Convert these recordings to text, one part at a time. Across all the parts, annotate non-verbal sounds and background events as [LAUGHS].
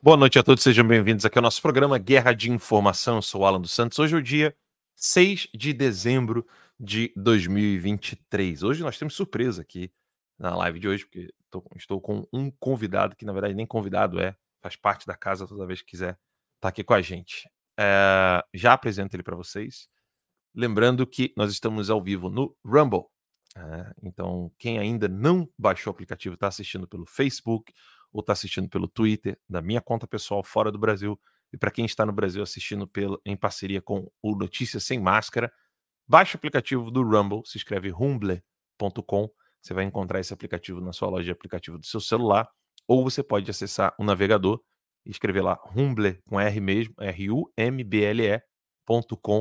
Boa noite a todos, sejam bem-vindos aqui ao nosso programa Guerra de Informação. Eu sou o Alan dos Santos. Hoje é o dia 6 de dezembro de 2023. Hoje nós temos surpresa aqui na live de hoje, porque tô, estou com um convidado que, na verdade, nem convidado é, faz parte da casa toda vez que quiser estar tá aqui com a gente. É, já apresento ele para vocês. Lembrando que nós estamos ao vivo no Rumble. É, então, quem ainda não baixou o aplicativo, está assistindo pelo Facebook ou está assistindo pelo Twitter, da minha conta pessoal fora do Brasil, e para quem está no Brasil assistindo pelo, em parceria com o Notícias Sem Máscara, baixe o aplicativo do Rumble, se escreve rumble.com, você vai encontrar esse aplicativo na sua loja de aplicativo do seu celular, ou você pode acessar o navegador e escrever lá rumble com R mesmo, R-U-M-B-L-E.com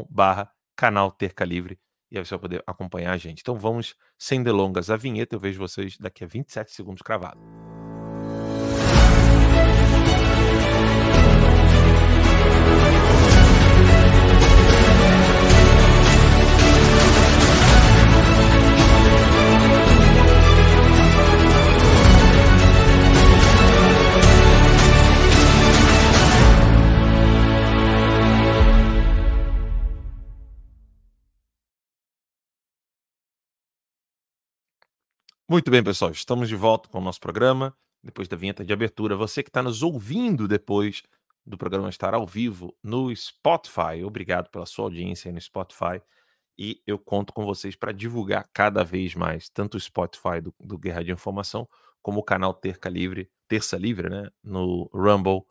barra canal Terca Livre, e aí você vai poder acompanhar a gente. Então vamos, sem delongas, a vinheta, eu vejo vocês daqui a 27 segundos cravado. Muito bem, pessoal. Estamos de volta com o nosso programa, depois da vinheta de abertura. Você que está nos ouvindo depois do programa estar ao vivo no Spotify, obrigado pela sua audiência no Spotify. E eu conto com vocês para divulgar cada vez mais, tanto o Spotify do, do Guerra de Informação, como o canal Terça Livre, Terça Livre, né? No Rumble.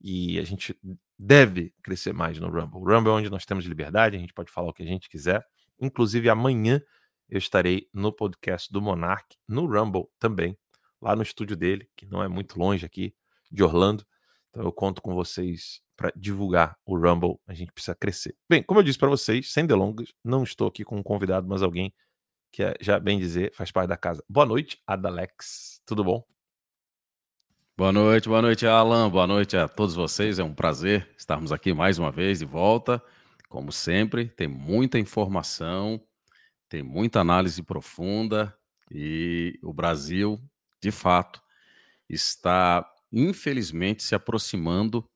E a gente deve crescer mais no Rumble. O Rumble é onde nós temos liberdade, a gente pode falar o que a gente quiser. Inclusive, amanhã eu estarei no podcast do Monark, no Rumble também, lá no estúdio dele, que não é muito longe aqui de Orlando. Então eu conto com vocês para divulgar o Rumble. A gente precisa crescer. Bem, como eu disse para vocês, sem delongas, não estou aqui com um convidado, mas alguém que é, já bem dizer, faz parte da casa. Boa noite, Adalex. Tudo bom? Boa noite, boa noite, Alan. Boa noite a todos vocês. É um prazer estarmos aqui mais uma vez de volta. Como sempre, tem muita informação, tem muita análise profunda e o Brasil, de fato, está infelizmente se aproximando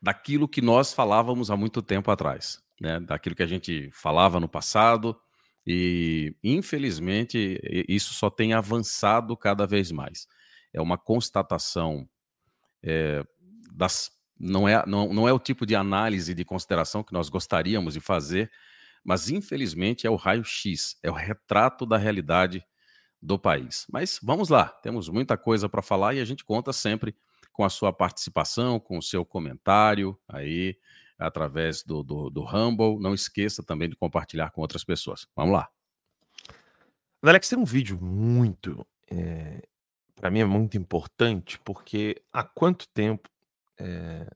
daquilo que nós falávamos há muito tempo atrás, né? Daquilo que a gente falava no passado e infelizmente isso só tem avançado cada vez mais. É uma constatação é, das não é, não, não é o tipo de análise de consideração que nós gostaríamos de fazer, mas infelizmente é o raio-x, é o retrato da realidade do país. Mas vamos lá, temos muita coisa para falar e a gente conta sempre com a sua participação, com o seu comentário aí através do, do, do Rumble. Não esqueça também de compartilhar com outras pessoas. Vamos lá. Alex, tem um vídeo muito, é, eh, para mim é muito importante, porque há quanto tempo é,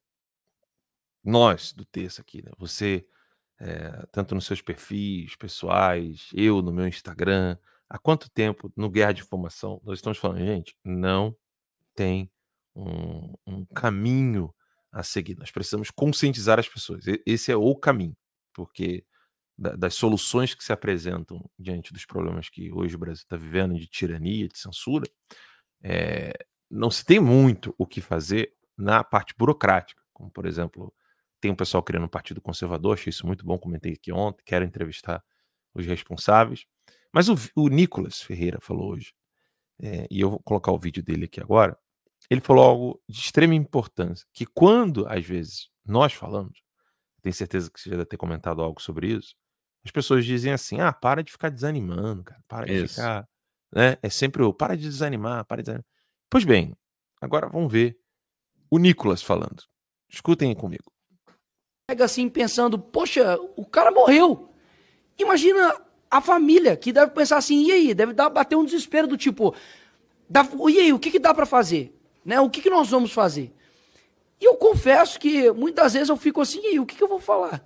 nós do texto aqui, né, você é, tanto nos seus perfis pessoais, eu no meu Instagram, há quanto tempo no Guerra de Informação nós estamos falando, gente, não tem um, um caminho a seguir. Nós precisamos conscientizar as pessoas. Esse é o caminho, porque das soluções que se apresentam diante dos problemas que hoje o Brasil está vivendo de tirania, de censura, é, não se tem muito o que fazer na parte burocrática, como por exemplo tem um pessoal criando um partido conservador, achei isso muito bom, comentei aqui ontem, quero entrevistar os responsáveis. Mas o, o Nicolas Ferreira falou hoje, é, e eu vou colocar o vídeo dele aqui agora. Ele falou algo de extrema importância, que quando, às vezes, nós falamos, tenho certeza que você já deve ter comentado algo sobre isso, as pessoas dizem assim, ah, para de ficar desanimando, cara, para de isso. ficar... Né? É sempre o, para de desanimar, para de desanimar. Pois bem, agora vamos ver o Nicolas falando. Escutem comigo assim pensando, poxa, o cara morreu. Imagina a família que deve pensar assim, e aí? Deve dar, bater um desespero do tipo, e aí, o que, que dá para fazer? Né? O que, que nós vamos fazer? E eu confesso que muitas vezes eu fico assim, e aí, o que, que eu vou falar?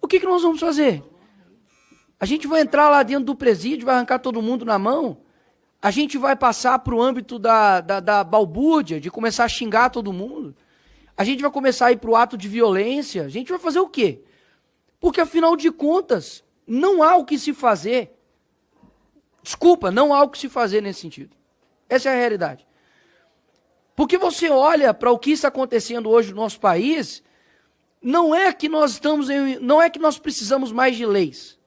O que, que nós vamos fazer? A gente vai entrar lá dentro do presídio, vai arrancar todo mundo na mão? A gente vai passar para o âmbito da, da, da balbúrdia, de começar a xingar todo mundo? A gente vai começar a ir para o ato de violência. A gente vai fazer o quê? Porque, afinal de contas, não há o que se fazer. Desculpa, não há o que se fazer nesse sentido. Essa é a realidade. Porque você olha para o que está acontecendo hoje no nosso país, não é que nós estamos em, não é que nós precisamos mais de leis.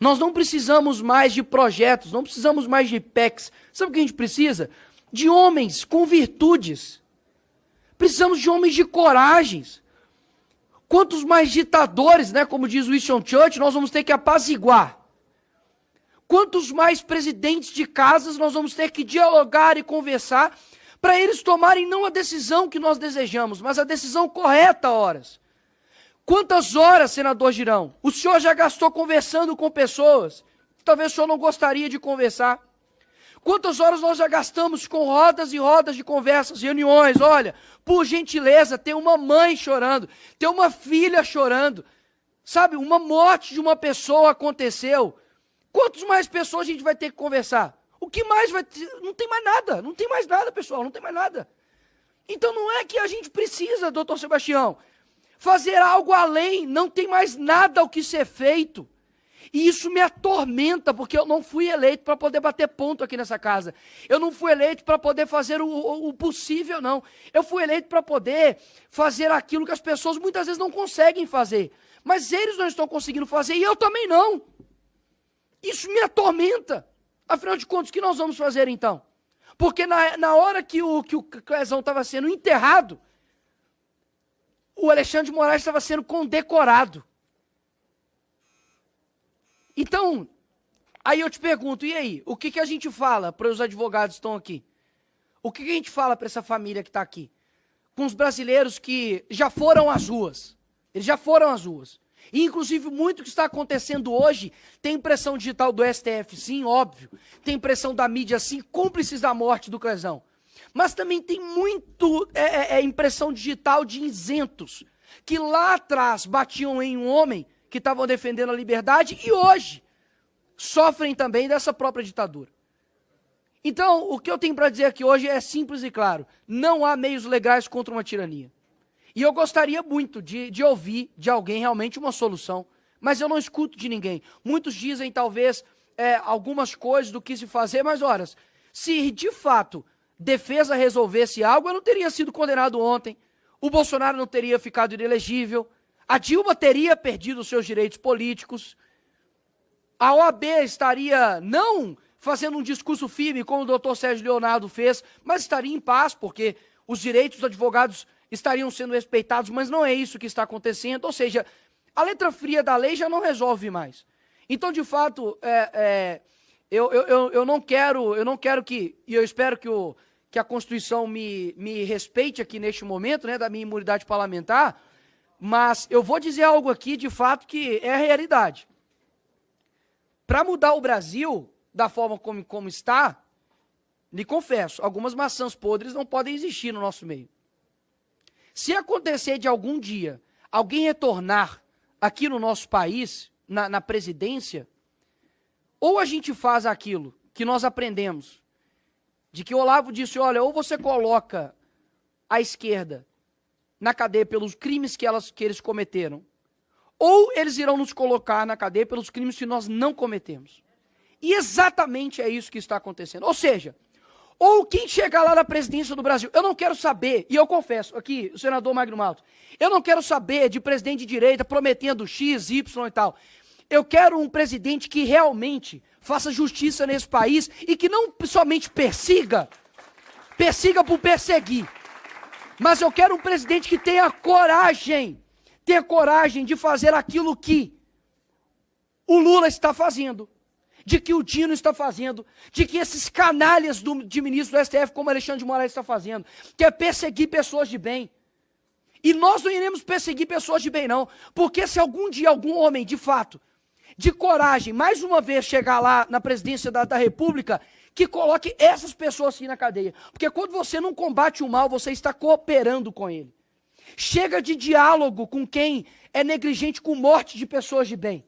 Nós não precisamos mais de projetos, não precisamos mais de PECs. Sabe o que a gente precisa? De homens com virtudes. Precisamos de homens de coragens. Quantos mais ditadores, né, como diz Winston Churchill, nós vamos ter que apaziguar? Quantos mais presidentes de casas nós vamos ter que dialogar e conversar para eles tomarem não a decisão que nós desejamos, mas a decisão correta, horas. Quantas horas, senador Girão, o senhor já gastou conversando com pessoas que talvez o senhor não gostaria de conversar? Quantas horas nós já gastamos com rodas e rodas de conversas, reuniões? Olha, por gentileza, tem uma mãe chorando, tem uma filha chorando. Sabe, uma morte de uma pessoa aconteceu. Quantas mais pessoas a gente vai ter que conversar? O que mais vai ter? Não tem mais nada, não tem mais nada, pessoal, não tem mais nada. Então não é que a gente precisa, doutor Sebastião, fazer algo além, não tem mais nada ao que ser feito. E isso me atormenta, porque eu não fui eleito para poder bater ponto aqui nessa casa. Eu não fui eleito para poder fazer o, o, o, possível, não. Eu fui eleito para poder fazer aquilo que as pessoas muitas vezes não conseguem fazer. Mas eles não estão conseguindo fazer e eu também não. Isso me atormenta. Afinal de contas, o que nós vamos fazer então? Porque na, na hora que o, que o Clesão estava sendo enterrado, o Alexandre de Moraes estava sendo condecorado. Então, aí eu te pergunto, e aí? O que, que a gente fala para os advogados que estão aqui? O que, que a gente fala para essa família que está aqui? Com os brasileiros que já foram às ruas. Eles já foram às ruas. E, inclusive, muito que está acontecendo hoje tem impressão digital do STF, sim, óbvio. Tem impressão da mídia, sim, cúmplices da morte do Clesão. Mas também tem muito é, é, é, impressão digital de isentos, que lá atrás batiam em um homem que estavam defendendo a liberdade e hoje sofrem também dessa própria ditadura. Então, o que eu tenho para dizer aqui hoje é simples e claro: não há meios legais contra uma tirania. E eu gostaria muito de, de ouvir de alguém realmente uma solução, mas eu não escuto de ninguém. Muitos dizem, talvez, é, algumas coisas do que se fazer, mas, horas, se de fato defesa resolvesse algo, eu não teria sido condenado ontem, o Bolsonaro não teria ficado inelegível, a Dilma teria perdido os seus direitos políticos, a OAB estaria não fazendo um discurso firme, como o doutor Sérgio Leonardo fez, mas estaria em paz, porque os direitos dos advogados estariam sendo respeitados, mas não é isso que está acontecendo. Ou seja, a letra fria da lei já não resolve mais. Então, de fato, é, é, eu, eu, eu não quero, eu não quero que, e eu espero que, o, que a Constituição me, me respeite aqui neste momento, né, da minha imunidade parlamentar, mas eu vou dizer algo aqui, de fato, que é a realidade. Para mudar o Brasil da forma como, como está, lhe confesso, algumas maçãs podres não podem existir no nosso meio. Se acontecer de algum dia alguém retornar aqui no nosso país, na, na presidência, ou a gente faz aquilo que nós aprendemos, de que Olavo disse: olha, ou você coloca a esquerda na cadeia pelos crimes que, elas, que eles cometeram, ou eles irão nos colocar na cadeia pelos crimes que nós não cometemos. E exatamente é isso que está acontecendo. Ou seja, ou quem chegar lá na presidência do Brasil. Eu não quero saber, e eu confesso aqui, o senador Magno Malto, eu não quero saber de presidente de direita prometendo X, Y e tal. Eu quero um presidente que realmente faça justiça nesse país e que não somente persiga, persiga por perseguir. Mas eu quero um presidente que tenha coragem, tenha coragem de fazer aquilo que o Lula está fazendo de que o Dino está fazendo, de que esses canalhas do, de ministro do STF, como Alexandre de Moraes está fazendo, que é perseguir pessoas de bem. E nós não iremos perseguir pessoas de bem, não, porque se algum dia algum homem, de fato, de coragem, mais uma vez chegar lá na presidência da, da República, que coloque essas pessoas assim na cadeia. Porque quando você não combate o mal, você está cooperando com ele. Chega de diálogo com quem é negligente com morte de pessoas de bem.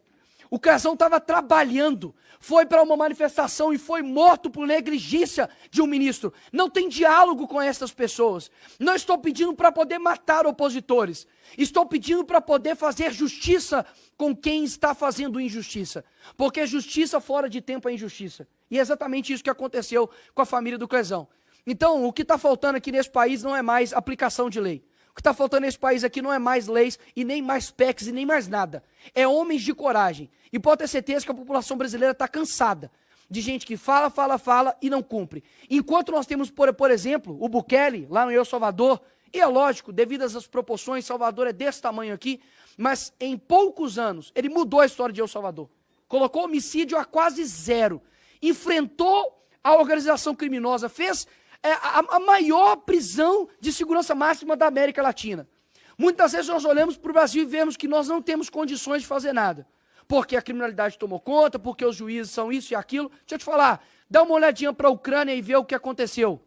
O Casão estava trabalhando, foi para uma manifestação e foi morto por negligência de um ministro. Não tem diálogo com essas pessoas. Não estou pedindo para poder matar opositores. Estou pedindo para poder fazer justiça com quem está fazendo injustiça. Porque justiça fora de tempo é injustiça. E é exatamente isso que aconteceu com a família do Clesão. Então, o que está faltando aqui nesse país não é mais aplicação de lei. O que está faltando nesse país aqui não é mais leis e nem mais PECs e nem mais nada. É homens de coragem. E pode ter certeza que a população brasileira está cansada de gente que fala, fala, fala e não cumpre. Enquanto nós temos, por, por exemplo, o Bukele, lá no El Salvador, e é lógico, devido às proporções, Salvador é desse tamanho aqui, mas em poucos anos ele mudou a história de El Salvador. Colocou homicídio a quase zero. Enfrentou a organização criminosa, fez é, a, a maior prisão de segurança máxima da América Latina. Muitas vezes nós olhamos para o Brasil e vemos que nós não temos condições de fazer nada porque a criminalidade tomou conta, porque os juízes são isso e aquilo. Deixa eu te falar, dá uma olhadinha para a Ucrânia e vê o que aconteceu.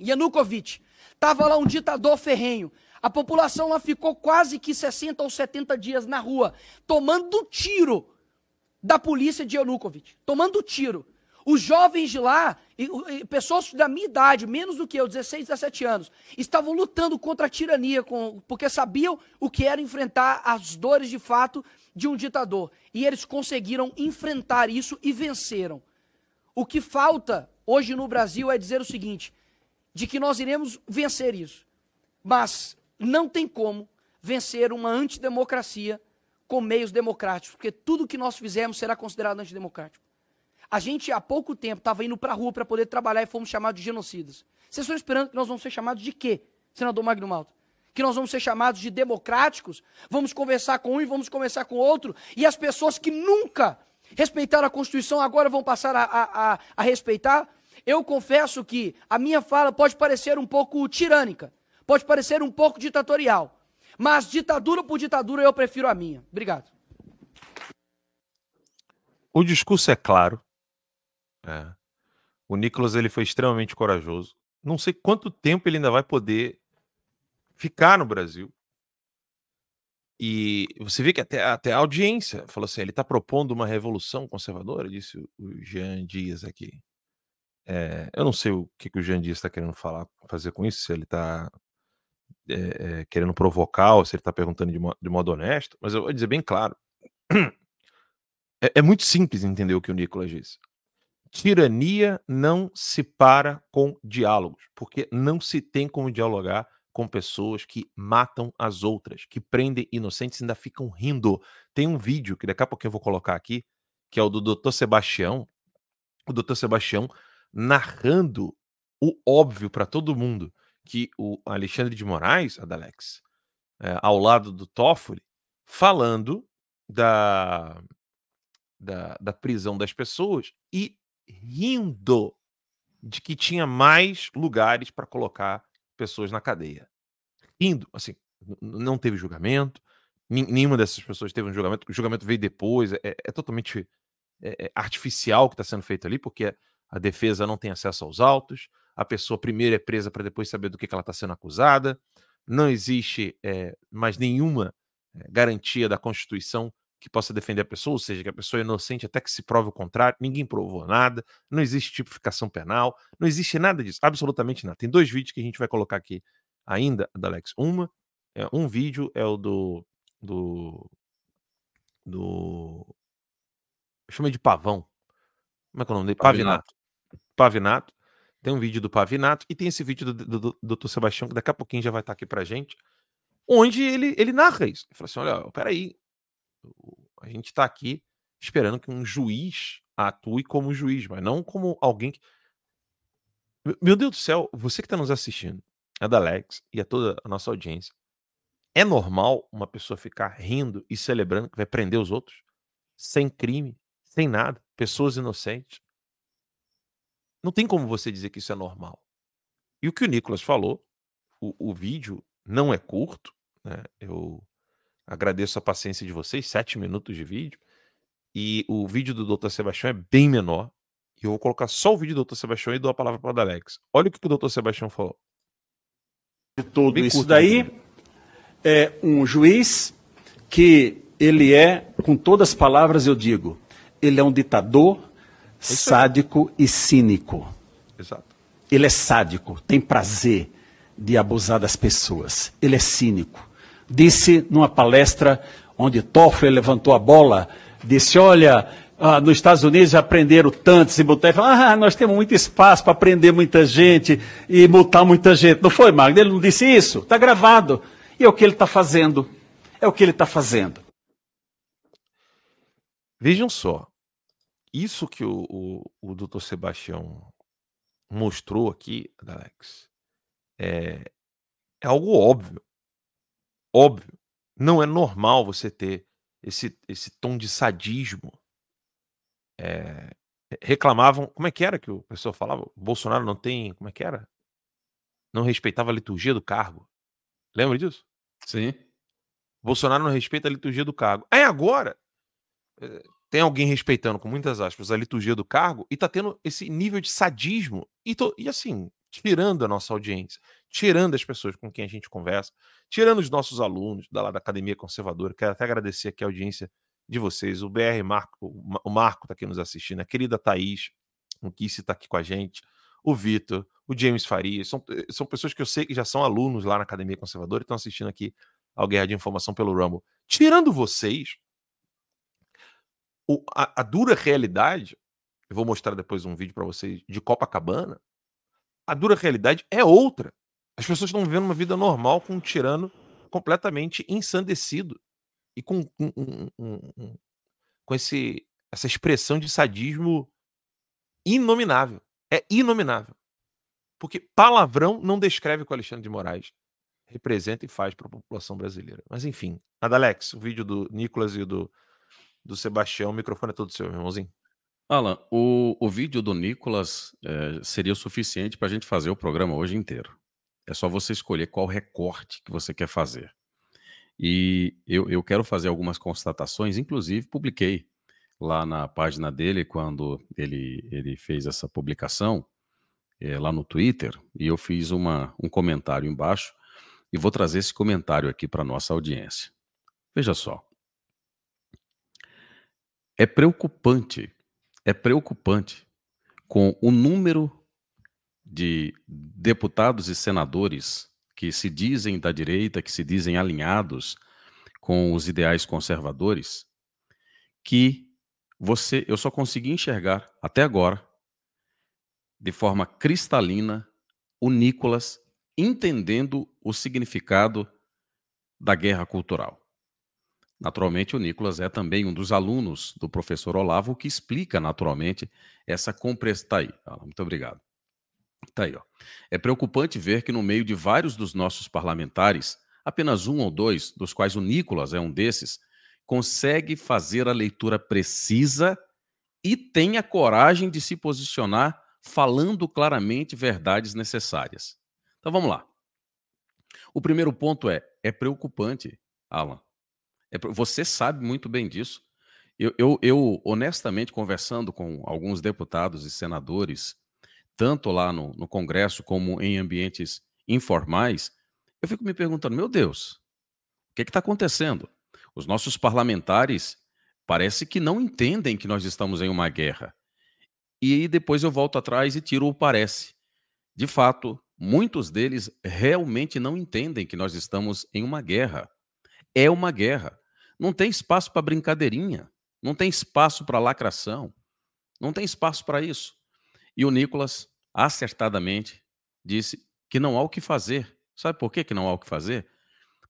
Yanukovych, estava lá um ditador ferrenho. A população lá ficou quase que 60 ou 70 dias na rua, tomando tiro da polícia de Yanukovych. Tomando tiro. Os jovens de lá, pessoas da minha idade, menos do que eu, 16, 17 anos, estavam lutando contra a tirania, porque sabiam o que era enfrentar as dores de fato de um ditador. E eles conseguiram enfrentar isso e venceram. O que falta hoje no Brasil é dizer o seguinte: de que nós iremos vencer isso. Mas não tem como vencer uma antidemocracia com meios democráticos, porque tudo que nós fizermos será considerado antidemocrático. A gente, há pouco tempo, estava indo para a rua para poder trabalhar e fomos chamados de genocidas. Vocês estão esperando que nós vamos ser chamados de quê, senador Magno Malta? Que nós vamos ser chamados de democráticos? Vamos conversar com um e vamos conversar com outro? E as pessoas que nunca respeitaram a Constituição agora vão passar a, a, a, a respeitar? Eu confesso que a minha fala pode parecer um pouco tirânica, pode parecer um pouco ditatorial, mas ditadura por ditadura eu prefiro a minha. Obrigado. O discurso é claro, é. O Nicolas ele foi extremamente corajoso. Não sei quanto tempo ele ainda vai poder ficar no Brasil. E você vê que até, até a audiência falou assim: ele está propondo uma revolução conservadora, disse o Jean Dias aqui. É, eu não sei o que, que o Jean Dias está querendo falar, fazer com isso, se ele está é, é, querendo provocar ou se ele está perguntando de, mo de, modo honesto, mas eu vou dizer bem claro. [CLEARS THROAT] É, é muito simples entender o que o Nicolas disse. Tirania não se para com diálogos, porque não se tem como dialogar com pessoas que matam as outras, que prendem inocentes e ainda ficam rindo. Tem um vídeo que daqui a pouco eu vou colocar aqui, que é o do Dr. Sebastião, o Dr. Sebastião narrando o óbvio para todo mundo, que o Alexandre de Moraes, Adalex, é, ao lado do Toffoli, falando da, da, da prisão das pessoas e rindo de que tinha mais lugares para colocar pessoas na cadeia. Rindo, assim, não teve julgamento, nenhuma dessas pessoas teve um julgamento, o julgamento veio depois, é, é totalmente é, é artificial o que está sendo feito ali, porque a defesa não tem acesso aos autos, a pessoa primeiro é presa para depois saber do que, que ela está sendo acusada, não existe é, mais nenhuma é, garantia da Constituição que possa defender a pessoa, ou seja, que a pessoa é inocente até que se prove o contrário, ninguém provou nada, não existe tipificação penal, não existe nada disso, absolutamente nada. Tem dois vídeos que a gente vai colocar aqui ainda, da Alex. Uma, é, um vídeo é o do. do. do. Eu chamei de pavão. Como é que é o nome dele? Pavinato. Pavinato. Tem um vídeo do Pavinato e tem esse vídeo do, do, do, do Dr. Sebastião, que daqui a pouquinho já vai estar aqui pra gente, onde ele, ele narra isso. Ele fala assim: olha, peraí, a gente está aqui esperando que um juiz atue como juiz, mas não como alguém que. Meu Deus do céu, você que está nos assistindo, a da Alex e a toda a nossa audiência, é normal uma pessoa ficar rindo e celebrando que vai prender os outros? Sem crime, sem nada, pessoas inocentes. Não tem como você dizer que isso é normal. E o que o Nicolas falou, o, o vídeo não é curto, né? Eu Agradeço a paciência de vocês, sete minutos de vídeo. E o vídeo do Dr. Sebastião é bem menor. E eu vou colocar só o vídeo do Dr. Sebastião e dou a palavra para o Alex. Olha o que o Dr. Sebastião falou. De tudo bem isso daí é um juiz que ele é, com todas as palavras eu digo, ele é um ditador é sádico e cínico. Exato. Ele é sádico, tem prazer de abusar das pessoas. Ele é cínico disse numa palestra onde Toffler levantou a bola, disse: Olha, ah, nos Estados Unidos já prenderam tantos e multaram. Ah, nós temos muito espaço para prender muita gente e multar muita gente. Não foi, Magno? Ele não disse isso? Está gravado. E é o que ele está fazendo. É o que ele está fazendo. Vejam só. Isso que o, o, o doutor Sebastião mostrou aqui, Alex, é, é algo óbvio. Óbvio. Não é normal você ter esse, esse tom de sadismo é, reclamavam. Como é que era que o pessoal falava? Bolsonaro não tem. Como é que era? Não respeitava a liturgia do cargo. Lembra disso? Sim. Bolsonaro não respeita a liturgia do cargo. Aí agora eh, tem alguém respeitando, com muitas aspas, a liturgia do cargo e tá tendo esse nível de sadismo. E, tô, e assim, tirando a nossa audiência, tirando as pessoas com quem a gente conversa, tirando os nossos alunos da, da Academia Conservadora. Quero até agradecer aqui a audiência de vocês. O BR Marco, o Marco está aqui nos assistindo, a querida Thaís, o Kissi está aqui com a gente, o Vitor, o James Farias, são, eh, são pessoas que eu sei que já são alunos lá na Academia Conservadora e estão assistindo aqui ao Guerra de Informação pelo Rumble. Tirando vocês, o, a, a dura realidade, eu vou mostrar depois um vídeo para vocês de Copacabana, a dura realidade é outra. As pessoas estão vivendo uma vida normal com um tirano completamente ensandecido e com, com, com, com esse, essa expressão de sadismo inominável. É inominável. Porque palavrão não descreve o que o Alexandre de Moraes representa e faz para a população brasileira. Mas enfim, Adalex, o vídeo do Nicolas e do, do Sebastião, o microfone é todo seu, irmãozinho. Alan, o, o vídeo do Nicolas é, seria o suficiente para a gente fazer o programa hoje inteiro. É só você escolher qual recorte que você quer fazer. E eu, eu quero fazer algumas constatações, inclusive publiquei lá na página dele quando ele, ele fez essa publicação, é, lá no Twitter, e eu fiz uma, um comentário embaixo, e vou trazer esse comentário aqui para nossa audiência. Veja só. É preocupante, é preocupante com o número de deputados e senadores que se dizem da direita, que se dizem alinhados com os ideais conservadores, que você, eu só consegui enxergar até agora, de forma cristalina, o Nicolas entendendo o significado da guerra cultural. Naturalmente, o Nicolas é também um dos alunos do professor Olavo, que explica naturalmente essa compreensão. Tá aí, muito obrigado. Tá aí, ó. É preocupante ver que no meio de vários dos nossos parlamentares, apenas um ou dois, dos quais o Nicolas é um desses, consegue fazer a leitura precisa e tem a coragem de se posicionar falando claramente verdades necessárias. Então vamos lá. O primeiro ponto é: é preocupante, Alan. É, você sabe muito bem disso. Eu, eu, eu, honestamente, conversando com alguns deputados e senadores tanto lá no, no Congresso como em ambientes informais, eu fico me perguntando: meu Deus, o que está acontecendo? Os nossos parlamentares parece que não entendem que nós estamos em uma guerra. E depois eu volto atrás e tiro o parece. De fato, muitos deles realmente não entendem que nós estamos em uma guerra. É uma guerra. Não tem espaço para brincadeirinha, não tem espaço para lacração, não tem espaço para isso. E o Nicolas, acertadamente, disse que não há o que fazer. Sabe por que, que não há o que fazer?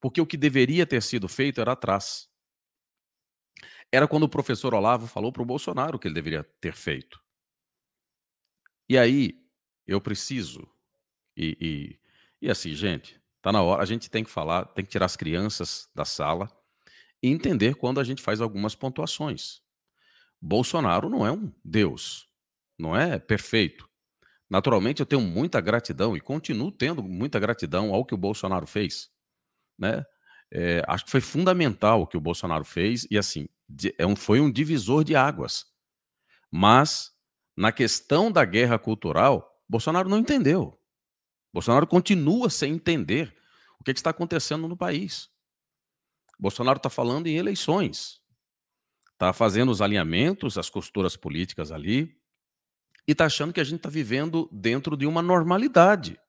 Porque o que deveria ter sido feito era atrás. Era quando o professor Olavo falou para o Bolsonaro que ele deveria ter feito. E aí, eu preciso. E, e, e assim, gente, tá na hora. A gente tem que falar, tem que tirar as crianças da sala e entender quando a gente faz algumas pontuações. Bolsonaro não é um Deus não é perfeito. Naturalmente, eu tenho muita gratidão e continuo tendo muita gratidão ao que o Bolsonaro fez. Né? É, acho que foi fundamental o que o Bolsonaro fez e, assim, é um, foi um divisor de águas. Mas, na questão da guerra cultural, Bolsonaro não entendeu. Bolsonaro continua sem entender o que, que está acontecendo no país. Bolsonaro está falando em eleições, está fazendo os alinhamentos, as costuras políticas ali, e está achando que a gente está vivendo dentro de uma normalidade.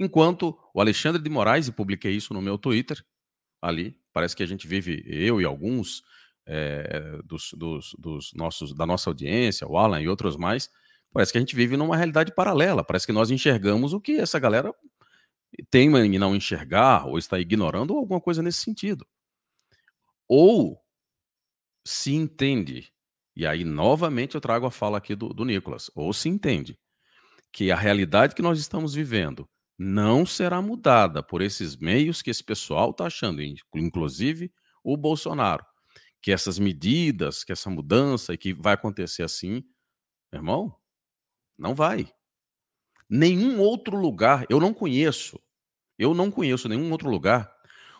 Enquanto o Alexandre de Moraes, e publiquei isso no meu Twitter, ali, parece que a gente vive, eu e alguns, é, dos, dos, dos, nossos, da nossa audiência, o Alan e outros mais, parece que a gente vive numa realidade paralela. Parece que nós enxergamos o que essa galera tem em não enxergar, ou está ignorando, ou alguma coisa nesse sentido. Ou se entende, e aí novamente eu trago a fala aqui do, do Nicolas, ou se entende que a realidade que nós estamos vivendo não será mudada por esses meios que esse pessoal está achando, inclusive o Bolsonaro, que essas medidas, que essa mudança e que vai acontecer assim, irmão, não vai. Nenhum outro lugar, eu não conheço, eu não conheço nenhum outro lugar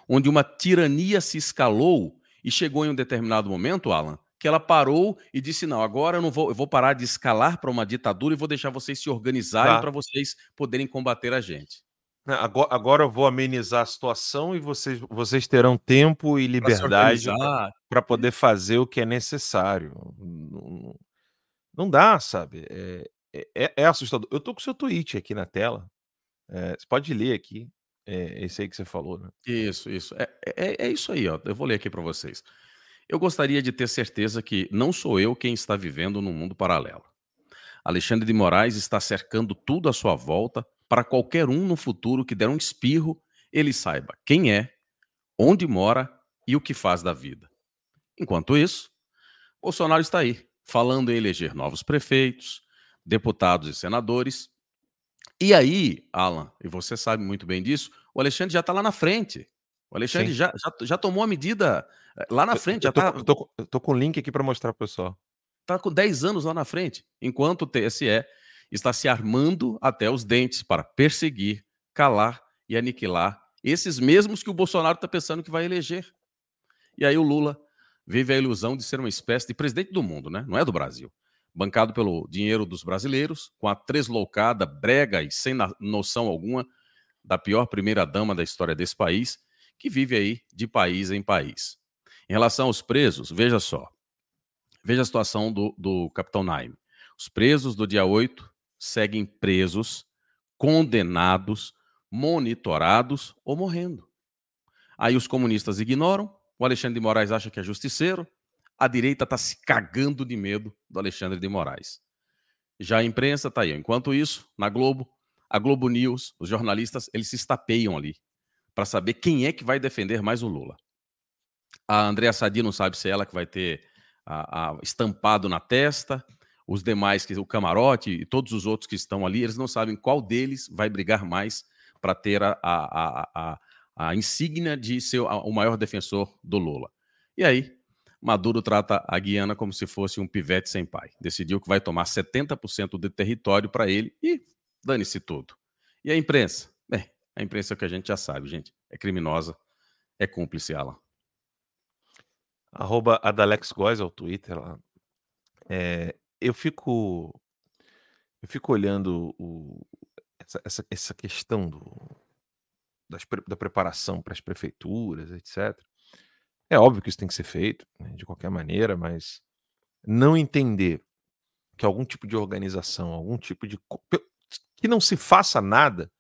onde uma tirania se escalou e chegou em um determinado momento, Alan, que ela parou e disse: não, agora eu não vou, eu vou parar de escalar para uma ditadura e vou deixar vocês se organizarem tá. para vocês poderem combater a gente. Agora, agora, eu vou amenizar a situação e vocês, vocês terão tempo e liberdade para poder fazer o que é necessário. Não, não dá, sabe? É, é, é, assustador. Eu tô com o seu tweet aqui na tela. É, você pode ler aqui. É esse aí que você falou, né? Isso, isso. É, é, é isso aí, ó. Eu vou ler aqui para vocês. Eu gostaria de ter certeza que não sou eu quem está vivendo num mundo paralelo. Alexandre de Moraes está cercando tudo à sua volta para qualquer um no futuro que der um espirro, ele saiba quem é, onde mora e o que faz da vida. Enquanto isso, Bolsonaro está aí, falando em eleger novos prefeitos, deputados e senadores. E aí, Alan, e você sabe muito bem disso, o Alexandre já está lá na frente. O Alexandre já, já, já, tomou a medida eh, lá na frente. Eu, já tá... eu, tô, eu tô com o link aqui para mostrar para o pessoal. Está com 10 anos lá na frente, enquanto o TSE está se armando até os dentes para perseguir, calar e aniquilar esses mesmos que o Bolsonaro está pensando que vai eleger. E aí o Lula vive a ilusão de ser uma espécie de presidente do mundo, né? Não é do Brasil. Bancado pelo dinheiro dos brasileiros, com a tresloucada, brega e sem noção alguma da pior primeira-dama da história desse país, que vive aí de país em país. Em relação aos presos, veja só. Veja a situação do, do capitão Naime. Os presos do dia 8 seguem presos, condenados, monitorados ou morrendo. Aí os comunistas ignoram, o Alexandre de Moraes acha que é justiceiro, a direita está se cagando de medo do Alexandre de Moraes. Já a imprensa está aí. Enquanto isso, na Globo, a Globo News, os jornalistas, eles se estapeiam ali para saber quem é que vai defender mais o Lula. A Andréa Sadi não sabe se é ela que vai ter a, a, estampado na testa, os demais, que o camarote e todos os outros que estão ali, eles não sabem qual deles vai brigar mais para ter a, a, a, insígnia de ser o maior defensor do Lula. E aí, Maduro trata a Guiana como se fosse um pivete sem pai. Decidiu que vai tomar 70% do território para ele e dane-se tudo. E a imprensa? Bem, a imprensa é que a gente já sabe, gente. É criminosa, é cúmplice, Alan. Arroba Adalex Góes é o Twitter lá. É, eu fico eu fico olhando o, essa, essa, essa questão do, das, da preparação para as prefeituras, etc. É óbvio que isso tem que ser feito, né, de qualquer maneira, mas não entender que algum tipo de organização, algum tipo de. que não se faça nada,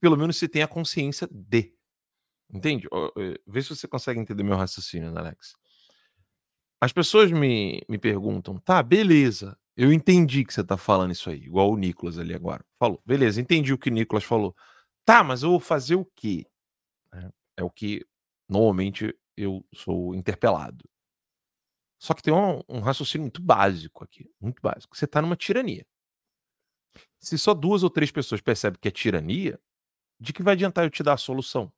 pelo menos se tenha consciência de. Entende? Eh, vê se você consegue entender meu raciocínio, Alex. As pessoas me, me perguntam, tá, beleza, eu entendi que você tá falando isso aí, igual o Nicolas ali agora. Falou, beleza, entendi o que o Nicolas falou. Tá, mas eu vou fazer o quê? É, é o que normalmente eu sou interpelado. Só que tem um, um raciocínio muito básico aqui, muito básico. Você tá numa tirania. Se só duas ou três pessoas percebem que é tirania, de que vai adiantar eu te dar a solução?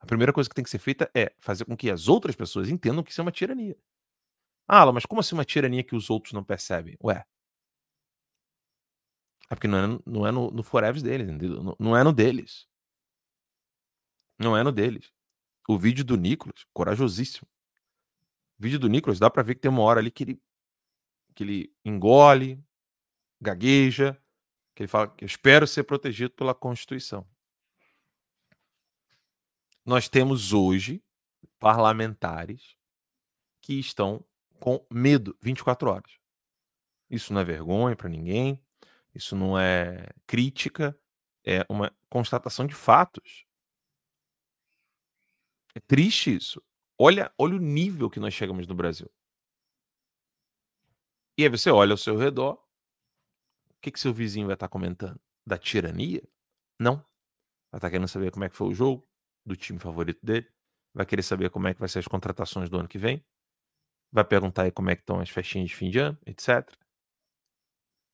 A primeira coisa que tem que ser feita é fazer com que as outras pessoas entendam que isso é uma tirania. Ah, mas como assim uma tirania que os outros não percebem? Ué. É porque não é, não é no, no deles? Não, não é no deles. Não é no deles. O vídeo do Nicolas, corajosíssimo. O vídeo do Nicolas, dá pra ver que tem uma hora ali que ele, que ele engole, gagueja, que ele fala que eu espero ser protegido pela Constituição. Nós temos hoje parlamentares que estão com medo 24 horas. Isso não é vergonha para ninguém, isso não é crítica, é uma constatação de fatos. É triste isso. Olha, olha o nível que nós chegamos no Brasil. E aí você olha ao seu redor, o que, que seu vizinho vai estar comentando? Da tirania? Não. Vai estar querendo saber como é que foi o jogo, do time favorito dele, vai querer saber como é que vai ser as contratações do ano que vem, vai perguntar aí como é que estão as festinhas de fim de ano, etc.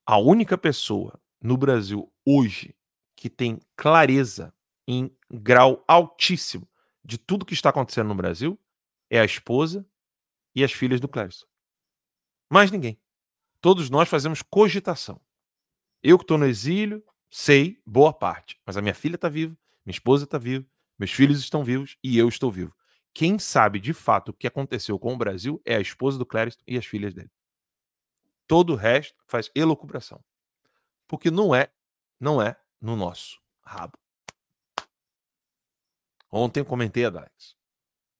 A única pessoa no Brasil hoje que tem clareza em grau altíssimo de tudo que está acontecendo no Brasil é a esposa e as filhas do Clérison. Mais ninguém. Todos nós fazemos cogitação. Eu que estou no exílio, sei boa parte, mas a minha filha está viva, minha esposa está viva, meus filhos estão vivos e eu estou vivo. Quem sabe de fato o que aconteceu com o Brasil é a esposa do Clériston e as filhas dele. Todo o resto faz elucubração. Porque não é, não é no nosso rabo. Ontem eu comentei a Dax.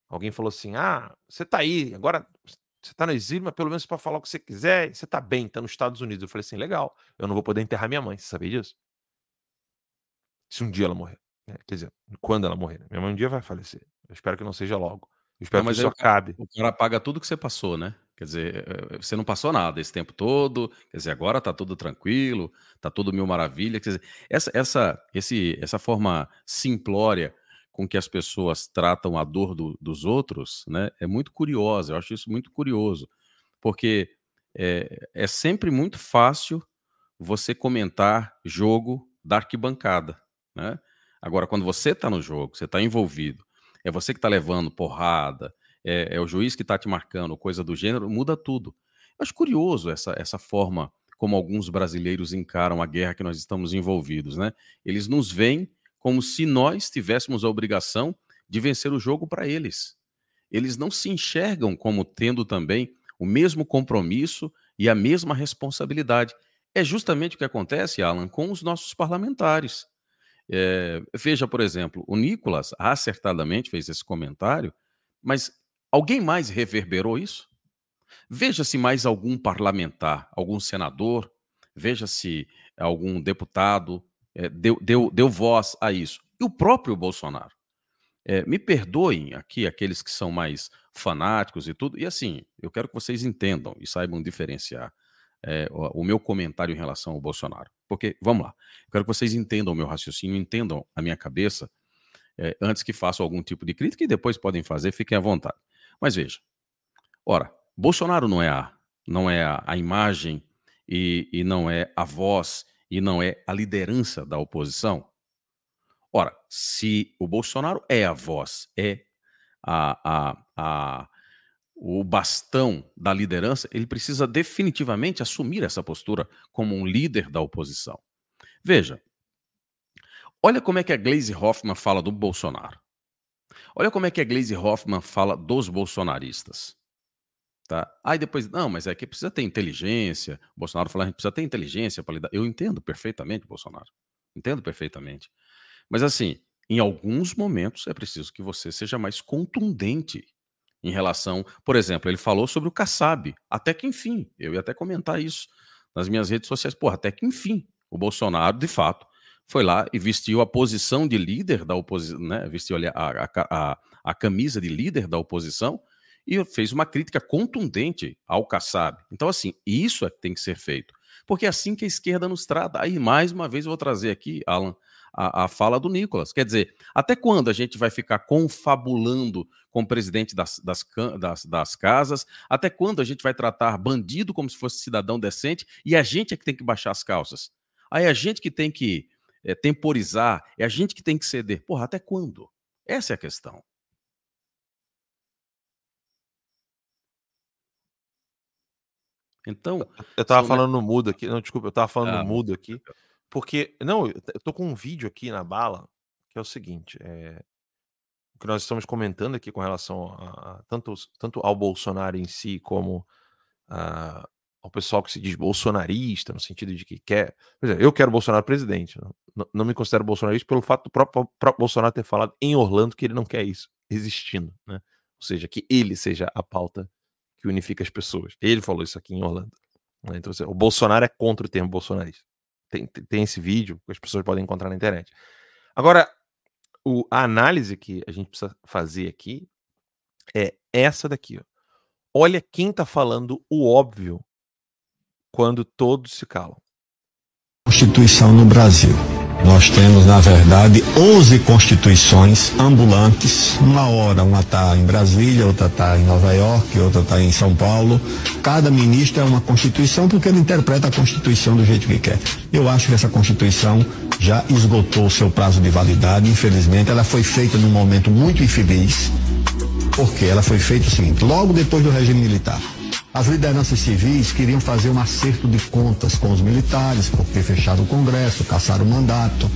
Alguém falou assim: ah, você tá aí, agora você tá no exílio, mas pelo menos para falar o que você quiser, você tá bem, tá nos Estados Unidos. Eu falei assim: legal, eu não vou poder enterrar minha mãe, você sabia disso? Se um dia ela morrer. É, quer dizer, quando ela morrer. Né? Minha mãe um dia vai falecer. Eu espero que não seja logo. Eu espero não, que isso acabe. O cara paga tudo que você passou, né? Quer dizer, eh, você não passou nada esse tempo todo. Quer dizer, agora tá tudo tranquilo, tá tudo mil maravilha. Quer dizer, essa, essa, esse, essa forma simplória com que as pessoas tratam a dor do, dos outros, né? É muito curiosa. Eu acho isso muito curioso, porque é, é sempre muito fácil você comentar jogo da arquibancada, né? Agora, quando você está no jogo, você está envolvido, é você que está levando porrada, é, é, o juiz que está te marcando, coisa do gênero, muda tudo. Eu acho curioso essa, essa forma como alguns brasileiros encaram a guerra que nós estamos envolvidos, né? Eles nos veem como se nós tivéssemos a obrigação de vencer o jogo para eles. Eles não se enxergam como tendo também o mesmo compromisso e a mesma responsabilidade. É justamente o que acontece, Alan, com os nossos parlamentares. É, veja, por exemplo, o Nicolas acertadamente fez esse comentário, mas alguém mais reverberou isso? Veja se mais algum parlamentar, algum senador, veja se algum deputado é, deu, deu, deu voz a isso. E o próprio Bolsonaro. É, me perdoem aqui aqueles que são mais fanáticos e tudo, e assim, eu quero que vocês entendam e saibam diferenciar é, o, o meu comentário em relação ao Bolsonaro. Porque, vamos lá, eu quero que vocês entendam o meu raciocínio, entendam a minha cabeça, é, antes que façam algum tipo de crítica, e depois podem fazer, fiquem à vontade. Mas veja, ora, Bolsonaro não é a, não é a, a imagem e, e não é a voz e não é a liderança da oposição? Ora, se o Bolsonaro é a voz, é a, a, a, o bastão da liderança, ele precisa definitivamente assumir essa postura como um líder da oposição. Veja, olha como é que a Glaze Hoffman fala do Bolsonaro. Olha como é que a Glaze Hoffman fala dos bolsonaristas. Tá? Aí depois, não, mas é que precisa ter inteligência. O Bolsonaro fala, a gente precisa ter inteligência para lidar. Eu entendo perfeitamente, Bolsonaro. Entendo perfeitamente. Mas assim, em alguns momentos é preciso que você seja mais contundente em relação, por exemplo, ele falou sobre o Kassab, até que enfim, eu ia até comentar isso nas minhas redes sociais, porra, até que enfim, o Bolsonaro, de fato, foi lá e vestiu a posição de líder da oposição, né, vestiu a, a, a, a camisa de líder da oposição e fez uma crítica contundente ao Kassab. Então, assim, isso é que tem que ser feito. Porque é assim que a esquerda nos trata. Aí, mais uma vez, eu vou trazer aqui, Alan, a, a fala do Nicolas. Quer dizer, até quando a gente vai ficar confabulando com o presidente das, das, das, das casas? Até quando a gente vai tratar bandido como se fosse cidadão decente e a gente é que tem que baixar as calças? Aí é a gente que tem que é, temporizar, é a gente que tem que ceder. Porra, até quando? Essa é a questão. Então. Eu tava falando no mudo aqui. Não, desculpa, eu tava falando ah, no mudo aqui. Porque, não, eu tô com um vídeo aqui na bala que é o seguinte: é, o que nós estamos comentando aqui com relação a, a tanto, tanto ao Bolsonaro em si, como a, ao pessoal que se diz bolsonarista, no sentido de que quer. Exemplo, eu quero Bolsonaro presidente. Não, não, me considero bolsonarista pelo fato do próprio, próprio, Bolsonaro ter falado em Orlando que ele não quer isso existindo, né? Ou seja, que ele seja a pauta que unifica as pessoas. Ele falou isso aqui em Orlando. Né? Então, assim, o Bolsonaro é contra o termo bolsonarista. Tem, tem esse vídeo que as pessoas podem encontrar na internet. Agora, o, a análise que a gente precisa fazer aqui é essa daqui. Ó. Olha quem está falando o óbvio quando todos se calam. Constituição no Brasil. Nós temos, na verdade, 11 constituições ambulantes. Uma hora, uma está em Brasília, outra está em Nova York, outra está em São Paulo. Cada ministro é uma constituição porque ele interpreta a constituição do jeito que quer. Eu acho que essa constituição já esgotou seu prazo de validade. Infelizmente, ela foi feita num momento muito infeliz. Porque ela foi feita o seguinte, logo depois do regime militar. As lideranças civis queriam fazer um acerto de contas com os militares, porque fecharam o Congresso, caçaram o mandato.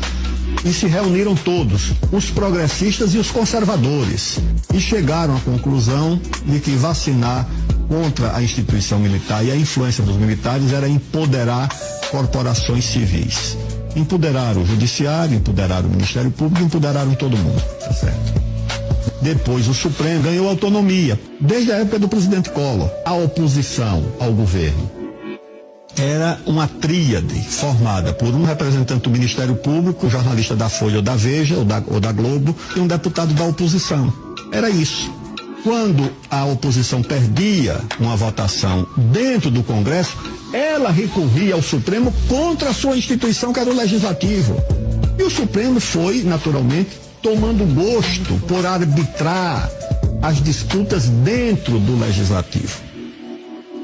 E se reuniram todos, os progressistas e os conservadores, e chegaram à conclusão de que vacinar contra a instituição militar e a influência dos militares era empoderar corporações civis. Empoderaram o judiciário, empoderaram o Ministério Público, empoderaram todo mundo, tá certo? Depois o Supremo ganhou autonomia, desde a época do presidente Collor. A oposição ao governo era uma tríade formada por um representante do Ministério Público, jornalista da Folha ou da Veja ou da, ou da Globo e um deputado da oposição. Era isso. Quando a oposição perdia uma votação dentro do Congresso, ela recorria ao Supremo contra a sua instituição, que era o Legislativo. E o Supremo foi, naturalmente, tomando gosto por arbitrar as disputas dentro do legislativo.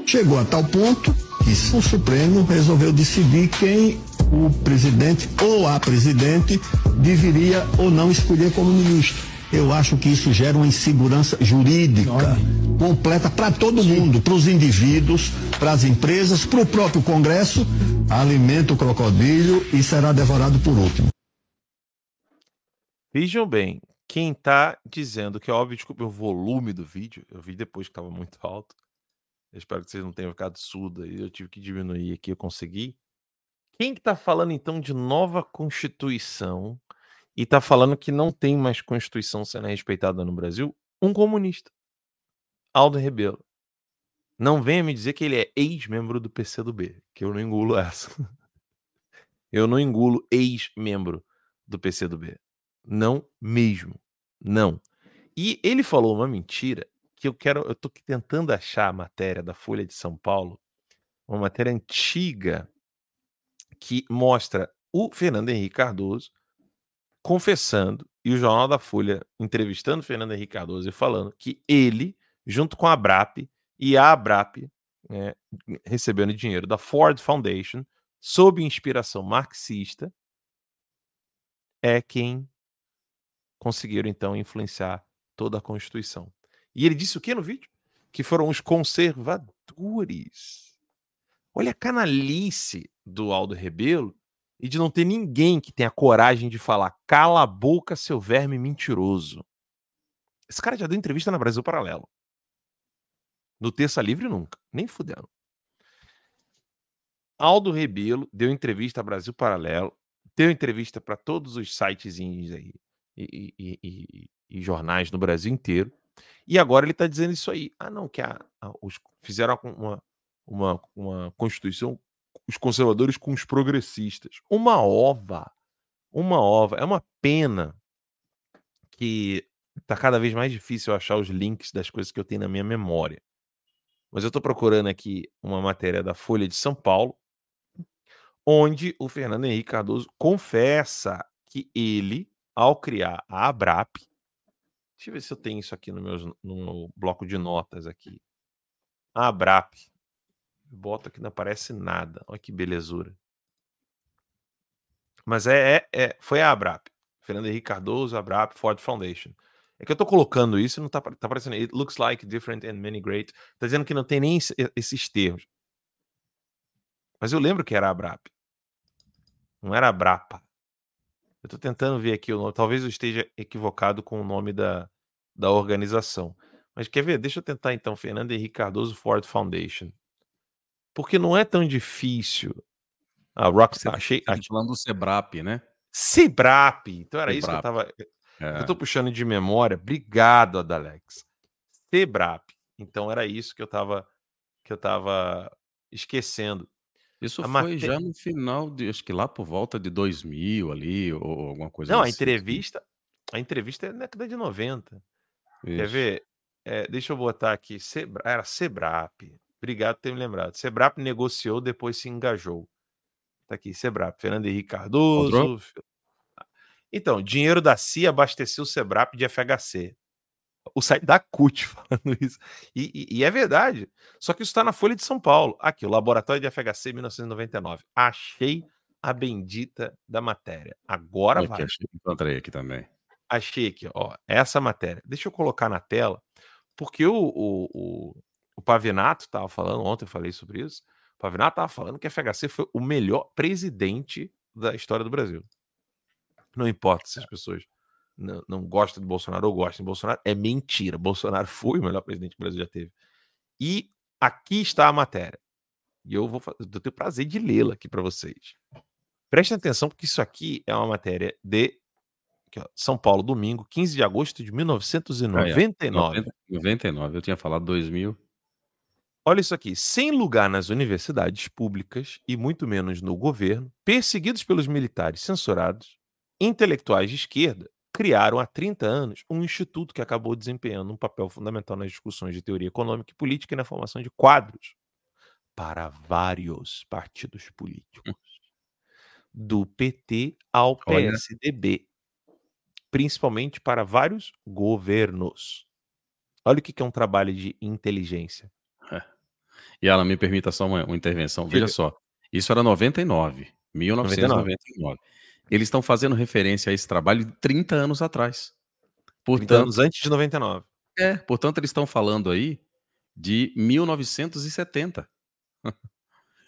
Chegou a tal ponto que o Supremo resolveu decidir quem o presidente ou a presidente deveria ou não escolher como ministro. Eu acho que isso gera uma insegurança jurídica completa para todo mundo, para os indivíduos, para as empresas, para o próprio Congresso. Alimenta o crocodilo e será devorado por último. Vejam bem, quem tá dizendo que é óbvio, desculpa o volume do vídeo, eu vi depois que estava muito [LAUGHS] alto. Eu espero que vocês não tenham ficado surdo aí, eu tive que diminuir aqui, eu consegui. Quem que tá falando então de nova constituição e tá falando que não tem mais constituição sendo respeitada no Brasil? Um comunista. Aldo Rebelo. Não venha me dizer que ele é ex-membro do PCdoB, que eu não engulo [LAUGHS] essa. Eu não engulo ex-membro do PCdoB. Não mesmo. Não. E ele falou uma mentira que eu quero. Eu tô tentando achar a matéria da Folha de São Paulo, uma matéria antiga que mostra o Fernando Henrique Cardoso confessando e o Jornal da Folha entrevistando o Fernando Henrique Cardoso e falando que ele, junto com a Abrap e a Abrap, né, recebendo dinheiro da Ford Foundation, sob inspiração marxista, é quem conseguiram então influenciar toda a Constituição. E ele disse o que no vídeo? Que foram os conservadores. Olha a canalice do Aldo Rebelo e de não ter ninguém que tenha coragem de falar cala a boca, seu verme mentiroso. Esse cara já deu entrevista na Brasil Paralelo. No Terça Livre nunca, nem fudendo. Aldo Rebelo deu entrevista a Brasil Paralelo, deu entrevista para todos os sites aí e, e, e, e jornais no Brasil inteiro. E agora ele está dizendo isso aí. Ah, não, que a, a, os, fizeram uma, uma, uma constituição, os conservadores com os progressistas. Uma ova. Uma ova. É uma pena que está cada vez mais difícil achar os links das coisas que eu tenho na minha memória. Mas eu estou procurando aqui uma matéria da Folha de São Paulo, onde o Fernando Henrique Cardoso confessa que ele ao criar a Abrap, deixa eu ver se eu tenho isso aqui no meu, no bloco de notas aqui. A Abrap. Bota que não aparece nada. Olha que belezura. Mas é, é, é foi a Abrap. Fernando Henrique Cardoso, Abrap, Ford Foundation. É que eu tô colocando isso não tá, tá aparecendo. It looks like different and many great. Tá dizendo que não tem nem esses termos. Mas eu lembro que era Abrap. Não era Abrapa. Eu estou tentando ver aqui o nome. Talvez eu esteja equivocado com o nome da, da organização. Mas quer ver? Deixa eu tentar então. Fernando Henrique Cardoso Ford Foundation. Porque não é tão difícil. A Rockstar. Achei, tá falando do Sebrap, né? Sebrap. Então era isso que eu estava. É. Eu estou puxando de memória. Obrigado, Adalex. Sebrap. Então era isso que eu estava que eu tava esquecendo. Isso a foi já no final de, acho que lá por volta de 2000 ali, ou alguma coisa Não, a assim, assim. entrevista, a entrevista é na década de 90. Quer ver? É, deixa eu botar aqui. Sebra, era Sebrap. Obrigado por ter me lembrado. Sebrap negociou, depois se engajou. Tá aqui, Sebrap. Fernando Henrique Cardoso. Então, dinheiro da CIA abasteceu o Sebrap de FHC. O site da CUT [LAUGHS] falando isso. E, e, e é verdade. Só que isso está na Folha de São Paulo. Aqui, o Laboratório de FHC 1999. Achei a bendita da matéria. Agora aqui, vai. Achei, encontrei aqui também. Achei aqui, ó. Essa matéria. Deixa eu colocar na tela, porque o, o, o o Pavinato estava falando, ontem eu falei sobre isso. O Pavinato estava falando que a FHC foi o melhor presidente da história do Brasil. Não importa se as pessoas não, não gostam de Bolsonaro ou gostam de Bolsonaro, é mentira. Bolsonaro [LAUGHS] foi o melhor presidente que o Brasil já teve. E aqui está a matéria. E eu vou eu tenho prazer de lê-la aqui para vocês. Prestem atenção, porque isso aqui é uma matéria de aqui, ó, São Paulo, domingo, 15 de agosto de 1999. Ah, é. 99, eu tinha falado 2000. Olha isso aqui. Sem lugar nas universidades públicas e muito menos no governo, perseguidos pelos militares censurados, intelectuais de esquerda criaram há 30 anos um instituto que acabou desempenhando um papel fundamental nas discussões de teoria econômica e política e na formação de quadros para vários partidos políticos, do PT ao PSDB, principalmente para vários governos. Olha o que é um trabalho de inteligência. E ela me permita só uma, uma intervenção. Veja só, isso era 99, 1999. Eles estão fazendo referência a esse trabalho de 30 anos atrás. Portanto, 30 anos antes de 99. É, portanto, eles estão falando aí de 1970.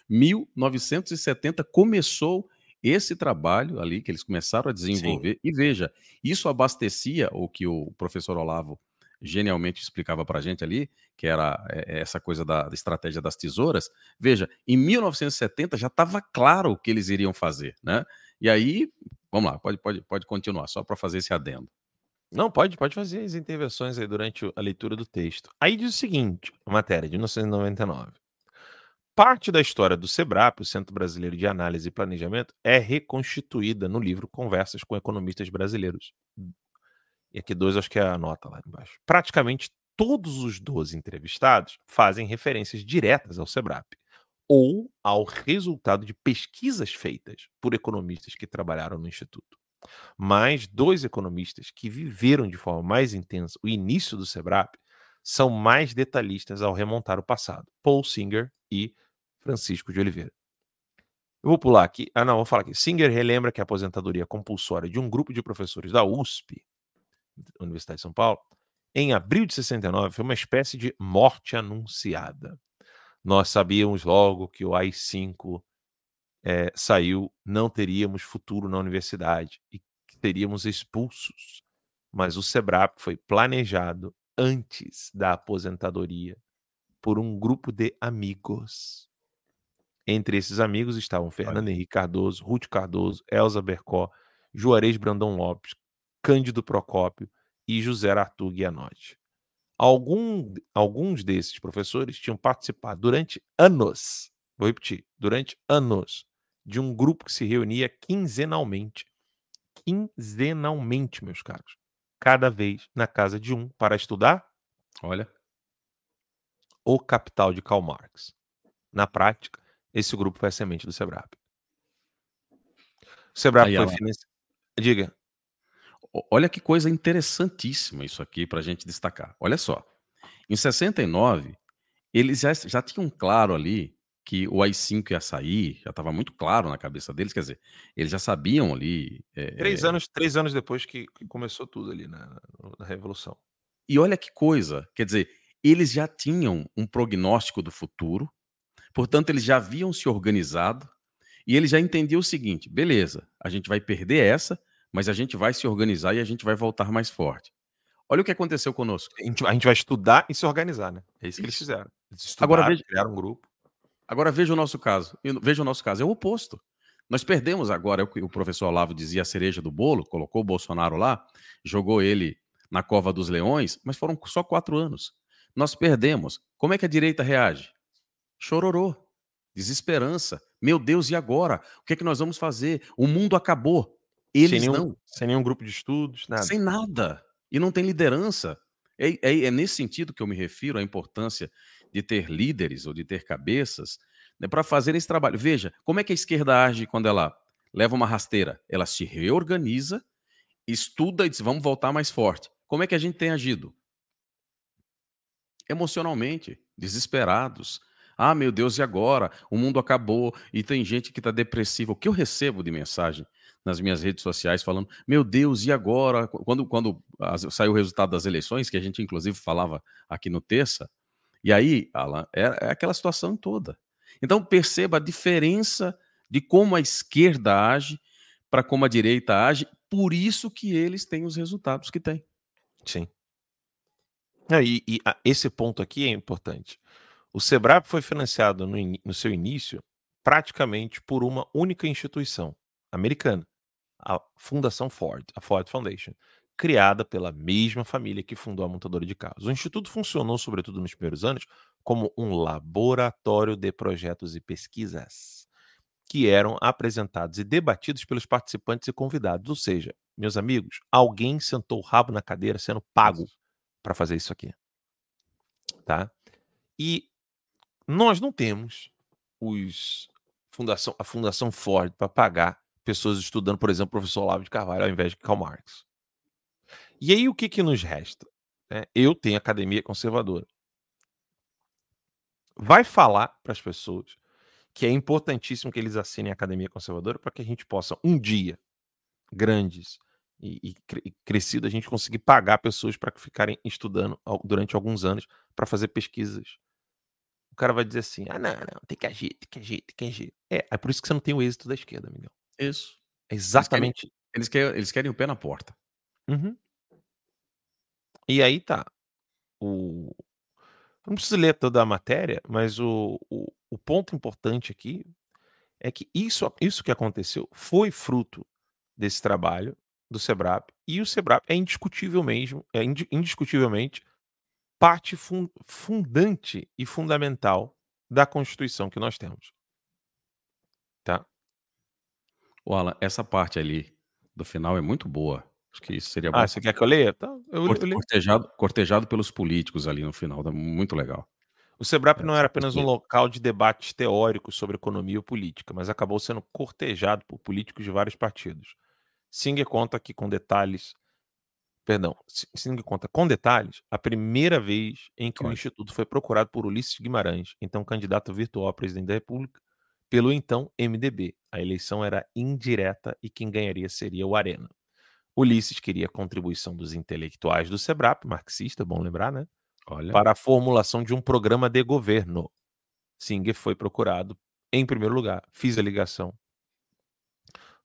1970 [LAUGHS] começou esse trabalho ali que eles começaram a desenvolver. Sim. E veja, isso abastecia o que o professor Olavo genialmente explicava para a gente ali, que era eh, essa coisa da, estratégia das tesouras. Veja, em 1970 já estava claro o que eles iriam fazer, né? E aí, vamos lá, pode, pode, pode continuar, só para fazer esse adendo. Não, pode, pode fazer as intervenções aí durante a leitura do texto. Aí diz o seguinte, a matéria de 1999. Parte da história do SEBRAP, o Centro Brasileiro de Análise e Planejamento, é reconstituída no livro Conversas com Economistas Brasileiros, e aqui dois, acho que é a nota lá embaixo. Praticamente todos os 12 entrevistados fazem referências diretas ao SEBRAP ou ao resultado de pesquisas feitas por economistas que trabalharam no Instituto. Mas dois economistas que viveram de forma mais intensa o início do SEBRAP são mais detalhistas ao remontar o passado: Paul Singer e Francisco de Oliveira. Eu vou pular aqui. Ah, não, vou falar aqui. Singer relembra que a aposentadoria compulsória de um grupo de professores da USP Universidade de São Paulo, em abril de 69, foi uma espécie de morte anunciada. Nós sabíamos logo que o AI-5 é, saiu, não teríamos futuro na universidade e que teríamos expulsos. Mas o SEBRAP foi planejado antes da aposentadoria por um grupo de amigos. Entre esses amigos estavam Fernando Henrique Cardoso, Ruth Cardoso, Elza Bercó, Juarez Brandão Lopes, Cândido Procópio e José Arthur Guianotti. Algum, alguns desses professores tinham participado durante anos, vou repetir, durante anos, de um grupo que se reunia quinzenalmente. Quinzenalmente, meus caros. Cada vez na casa de um para estudar. Olha. O Capital de Karl Marx. Na prática, esse grupo foi a semente do Sebrap. O Sebrap Aí, foi financiado. Diga. Olha que coisa interessantíssima isso aqui para a gente destacar. Olha só. Em 69, eles já, já tinham claro ali que o AI-5 ia sair, já estava muito claro na cabeça deles, quer dizer, eles já sabiam ali. É, três, é... anos, três anos depois que, que começou tudo ali na, na Revolução. E olha que coisa, quer dizer, eles já tinham um prognóstico do futuro, portanto, eles já haviam se organizado e eles já entendiam o seguinte: beleza, a gente vai perder essa, mas a gente vai se organizar e a gente vai voltar mais forte. Olha o que aconteceu conosco. A gente, a gente vai estudar e se organizar, né? É isso que eles fizeram. Eles agora veja, criaram um grupo. Agora veja o nosso caso. Veja o nosso caso, é o oposto. Nós perdemos agora, é o professor Olavo dizia, a cereja do bolo, colocou o Bolsonaro lá, jogou ele na cova dos leões, mas foram só quatro anos. Nós perdemos. Como é que a direita reage? Chororô, desesperança. Meu Deus, e agora? O que é que nós vamos fazer? O mundo acabou. Eles sem nenhum, não. Sem nenhum grupo de estudos, nada. Sem nada. E não tem liderança. É, é, é, nesse sentido que eu me refiro à importância de ter líderes ou de ter cabeças né, para fazer esse trabalho. Veja, como é que a esquerda age quando ela leva uma rasteira? Ela se reorganiza, estuda e diz: vamos voltar mais forte. Como é que a gente tem agido? Emocionalmente, desesperados. Ah, meu Deus, e agora? O mundo acabou e tem gente que está depressiva. O que eu recebo de mensagem nas minhas redes sociais falando: Meu Deus, e agora? Quando, quando saiu o resultado das eleições, que a gente inclusive falava aqui no terça, e aí, Alan, é, é aquela situação toda. Então perceba a diferença de como a esquerda age para como a direita age, por isso que eles têm os resultados que têm. Sim. É, e, e esse ponto aqui é importante. O Sebrap foi financiado no, no seu início praticamente por uma única instituição americana, a Fundação Ford, a Ford Foundation, criada pela mesma família que fundou a montadora de carros. O instituto funcionou, sobretudo nos primeiros anos, como um laboratório de projetos e pesquisas que eram apresentados e debatidos pelos participantes e convidados. Ou seja, meus amigos, alguém sentou o rabo na cadeira sendo pago para fazer isso aqui. Tá? E nós não temos os fundação, a Fundação Ford para pagar pessoas estudando, por exemplo, o professor Olavo de Carvalho ao invés de Karl Marx. E aí o que, que nos resta? É, eu tenho academia conservadora. Vai falar para as pessoas que é importantíssimo que eles assinem a academia conservadora para que a gente possa, um dia, grandes e, e, e crescido, a gente conseguir pagar pessoas para ficarem estudando durante alguns anos para fazer pesquisas. O cara vai dizer assim: ah, não, não, tem que agir, tem que agir, tem que agir. É, é por isso que você não tem o êxito da esquerda, Miguel. Isso. Exatamente. Eles querem, eles querem, eles querem o pé na porta. Uhum. E aí tá. O... Eu não preciso ler toda a matéria, mas o, o, o ponto importante aqui é que isso, isso que aconteceu foi fruto desse trabalho do Sebrap, e o Sebrap é indiscutível mesmo, é indiscutivelmente parte fundante e fundamental da Constituição que nós temos. Tá? O Alan, essa parte ali do final é muito boa. Acho que isso seria bom. Ah, você quer que eu leia? Tá, eu, eu cortejado, cortejado pelos políticos ali no final, tá muito legal. O Sebrap não era apenas um local de debates teóricos sobre economia ou política, mas acabou sendo cortejado por políticos de vários partidos. Singer conta que com detalhes, perdão, Singer conta com detalhes a primeira vez em que o instituto foi procurado por Ulisses Guimarães, então candidato virtual a presidente da República, pelo então MDB. A eleição era indireta e quem ganharia seria o Arena. Ulisses queria a contribuição dos intelectuais do SEBRAP, marxista, bom lembrar, né? Olha. Para a formulação de um programa de governo. Singer foi procurado em primeiro lugar. Fiz a ligação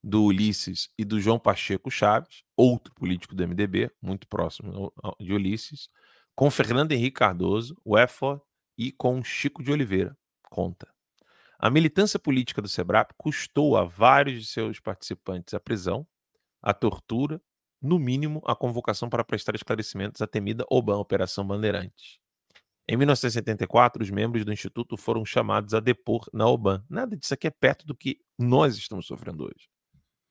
do Ulisses e do João Pacheco Chaves, outro político do MDB, muito próximo de Ulisses, com Fernando Henrique Cardoso, o EFO e com Chico de Oliveira. Conta. A militância política do SEBRAP custou a vários de seus participantes a prisão, a tortura, no mínimo a convocação para prestar esclarecimentos à temida OBAN, Operação Bandeirantes. Em 1974, os membros do Instituto foram chamados a depor na OBAN. Nada disso aqui é perto do que nós estamos sofrendo hoje.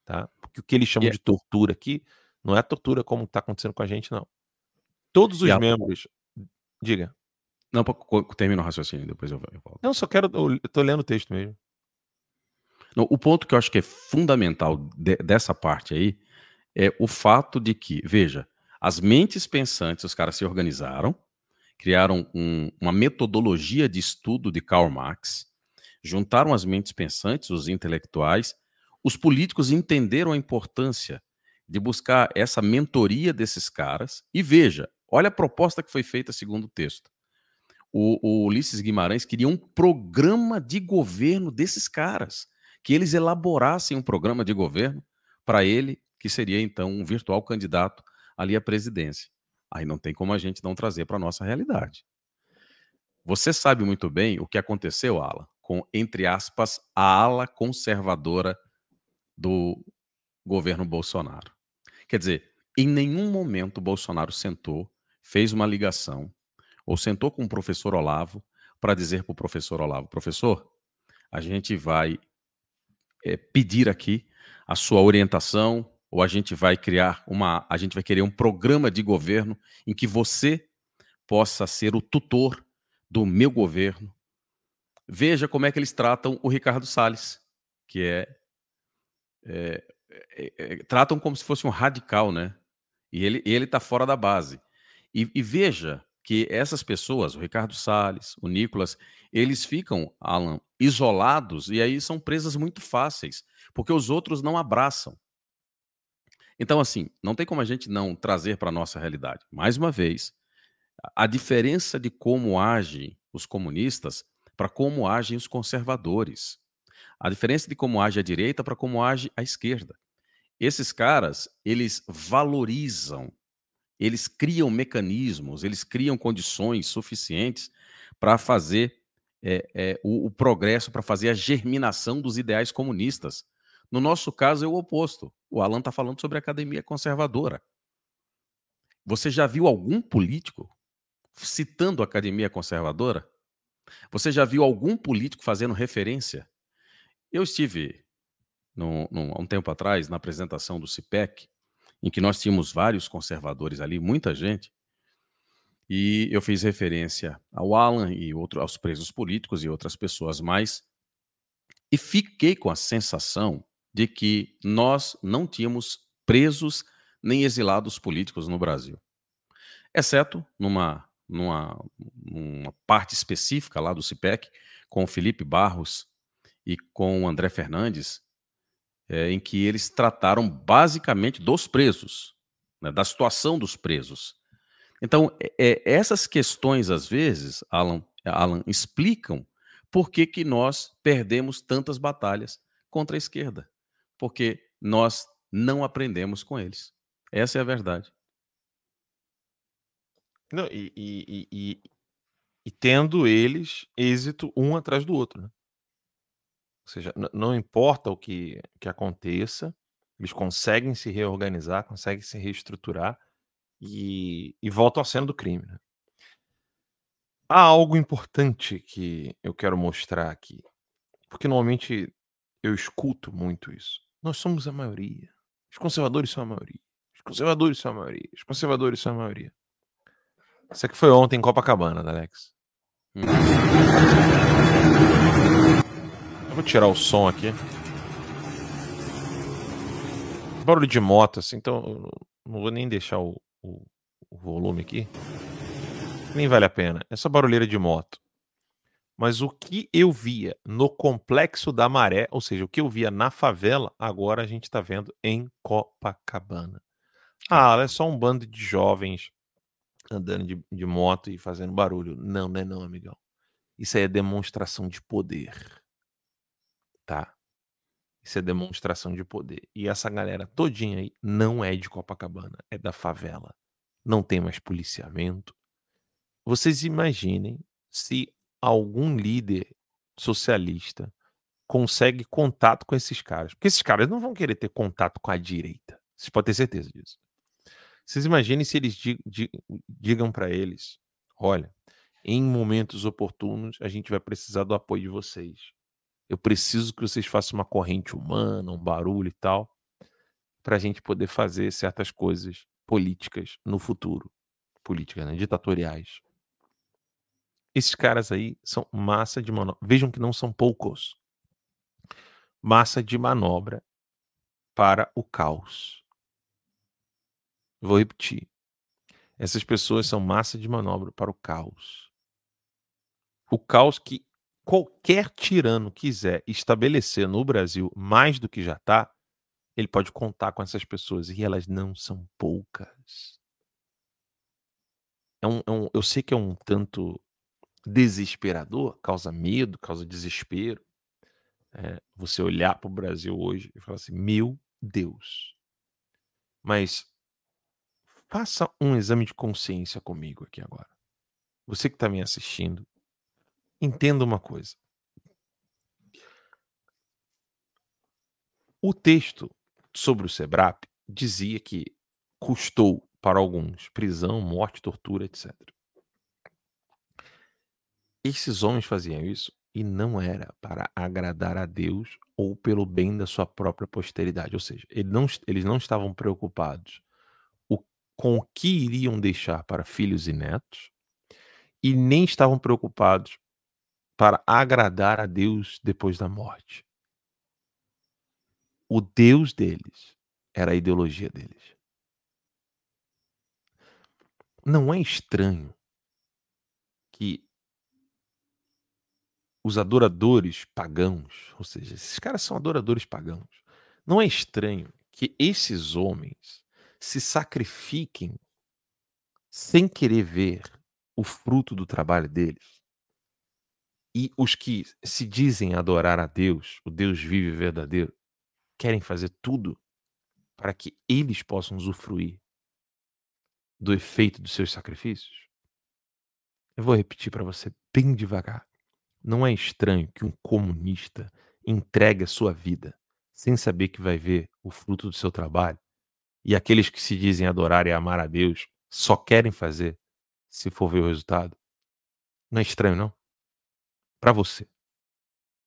Tá? Porque o que eles chamam yeah. De tortura aqui não é tortura como está acontecendo com a gente, não. Todos os yeah. membros. Diga. Não, termina o raciocínio, depois eu, eu volto. Não, só quero. Eu tô lendo o texto mesmo. Não, o ponto que eu acho que é fundamental de, dessa parte aí é o fato de que, veja, as mentes pensantes, os caras se organizaram, criaram um, uma metodologia de estudo de Karl Marx, juntaram as mentes pensantes, os intelectuais, os políticos entenderam a importância de buscar essa mentoria desses caras. E veja, olha a proposta que foi feita segundo o texto. O, o Ulisses Guimarães queria um programa de governo desses caras que eles elaborassem um programa de governo para ele, que seria então um virtual candidato ali à presidência. Aí não tem como a gente não trazer para a nossa realidade. Você sabe muito bem o que aconteceu, Ala, com, entre aspas, a ala conservadora do governo Bolsonaro. Quer dizer, em nenhum momento Bolsonaro sentou, fez uma ligação, ou sentou com o professor Olavo para dizer para o professor Olavo: professor, a gente vai é, pedir aqui a sua orientação ou a gente vai criar uma, a gente vai querer um programa de governo em que você possa ser o tutor do meu governo. Veja como é que eles tratam o Ricardo Salles, que é, é, tratam como se fosse um radical, né? E ele ele está fora da base. E, e, veja que essas pessoas, o Ricardo Salles, o Nicolas, eles ficam, Alan, isolados e aí são presas muito fáceis, porque os outros não abraçam. Então, assim, não tem como a gente não trazer para a nossa realidade. Mais uma vez, a diferença de como agem os comunistas para como agem os conservadores. A diferença de como age a direita para como age a esquerda. Esses caras, eles valorizam, eles criam mecanismos, eles criam condições suficientes para fazer é, é, o, o progresso, para fazer a germinação dos ideais comunistas. No nosso caso, é o oposto. O Alan está falando sobre a academia conservadora. Você já viu algum político citando a academia conservadora? Você já viu algum político fazendo referência? Eu estive há um tempo atrás na apresentação do CIPEC, em que nós tínhamos vários conservadores ali, muita gente, e eu fiz referência ao Alan e outro, aos presos políticos e outras pessoas mais, e fiquei com a sensação de que nós não tínhamos presos nem exilados políticos no Brasil. Exceto numa, numa, numa parte específica lá do CIPEC, com o Felipe Barros e com o André Fernandes, é, em que eles trataram basicamente dos presos, né, da situação dos presos. Então, é, é, essas questões, às vezes, Alan, Alan explicam por que, que nós perdemos tantas batalhas contra a esquerda porque nós não aprendemos com eles. Essa é a verdade. Não, e, e, e, e, tendo eles êxito um atrás do outro. Né? Ou seja, não importa o que, que aconteça, eles conseguem se reorganizar, conseguem se reestruturar e, e voltam à cena do crime. Né? Há algo importante que eu quero mostrar aqui, porque normalmente eu escuto muito isso. Nós somos a maioria. Os conservadores são a maioria. Os conservadores são a maioria. Os conservadores são a maioria. Isso aqui foi ontem em Copacabana, Alex. Hum. Vou tirar o som aqui. Barulho de moto, assim, então não vou nem deixar o, o, o volume aqui. Nem vale a pena. É só barulheira de moto. Mas o que eu via no complexo da Maré, ou seja, o que eu via na favela, agora a gente está vendo em Copacabana. Ah, é só um bando de jovens andando de, de moto e fazendo barulho. Não, não é não, amigão. Isso aí é demonstração de poder. Tá? Isso é demonstração de poder. E essa galera todinha aí não é de Copacabana, é da favela. Não tem mais policiamento. Vocês imaginem se algum líder socialista consegue contato com esses caras. Porque esses caras não vão querer ter contato com a direita. Vocês podem ter certeza disso. Vocês imaginem se eles digam para eles: olha, em momentos oportunos a gente vai precisar do apoio de vocês. Eu preciso que vocês façam uma corrente humana, um barulho e tal, para a gente poder fazer certas coisas políticas no futuro. Políticas, né? ditatoriais. Esses caras aí são massa de manobra. Vejam que não são poucos. Massa de manobra para o caos. Vou repetir. Essas pessoas são massa de manobra para o caos. O caos que qualquer tirano quiser estabelecer no Brasil mais do que já está, ele pode contar com essas pessoas e elas não são poucas. É um, é um, eu sei que é um tanto desesperador, causa medo, causa desespero. É, você olhar para o Brasil hoje e falar assim: meu Deus. Mas faça um exame de consciência comigo aqui agora. Você que está me assistindo, entenda uma coisa. O texto sobre o SEBRAP dizia que custou para alguns prisão, morte, tortura, etc. Esses homens faziam isso e não era para agradar a Deus ou pelo bem da sua própria posteridade. Ou seja, eles não, eles não estavam preocupados com o que iriam deixar para filhos e netos, e nem estavam preocupados para agradar a Deus depois da morte. O Deus deles era a ideologia deles. Não é estranho que os adoradores pagãos, ou seja, esses caras são adoradores pagãos, não é estranho que esses homens se sacrifiquem sem querer ver o fruto do trabalho deles. E os que se dizem adorar a Deus, o Deus vivo e verdadeiro, querem fazer tudo para que eles possam usufruir do efeito dos seus sacrifícios? Eu vou repetir para você bem devagar. Não é estranho que um comunista entregue a sua vida sem saber que vai ver o fruto do seu trabalho e aqueles que se dizem adorar e amar a Deus só querem fazer se for ver o resultado? Não é estranho, não? Para você.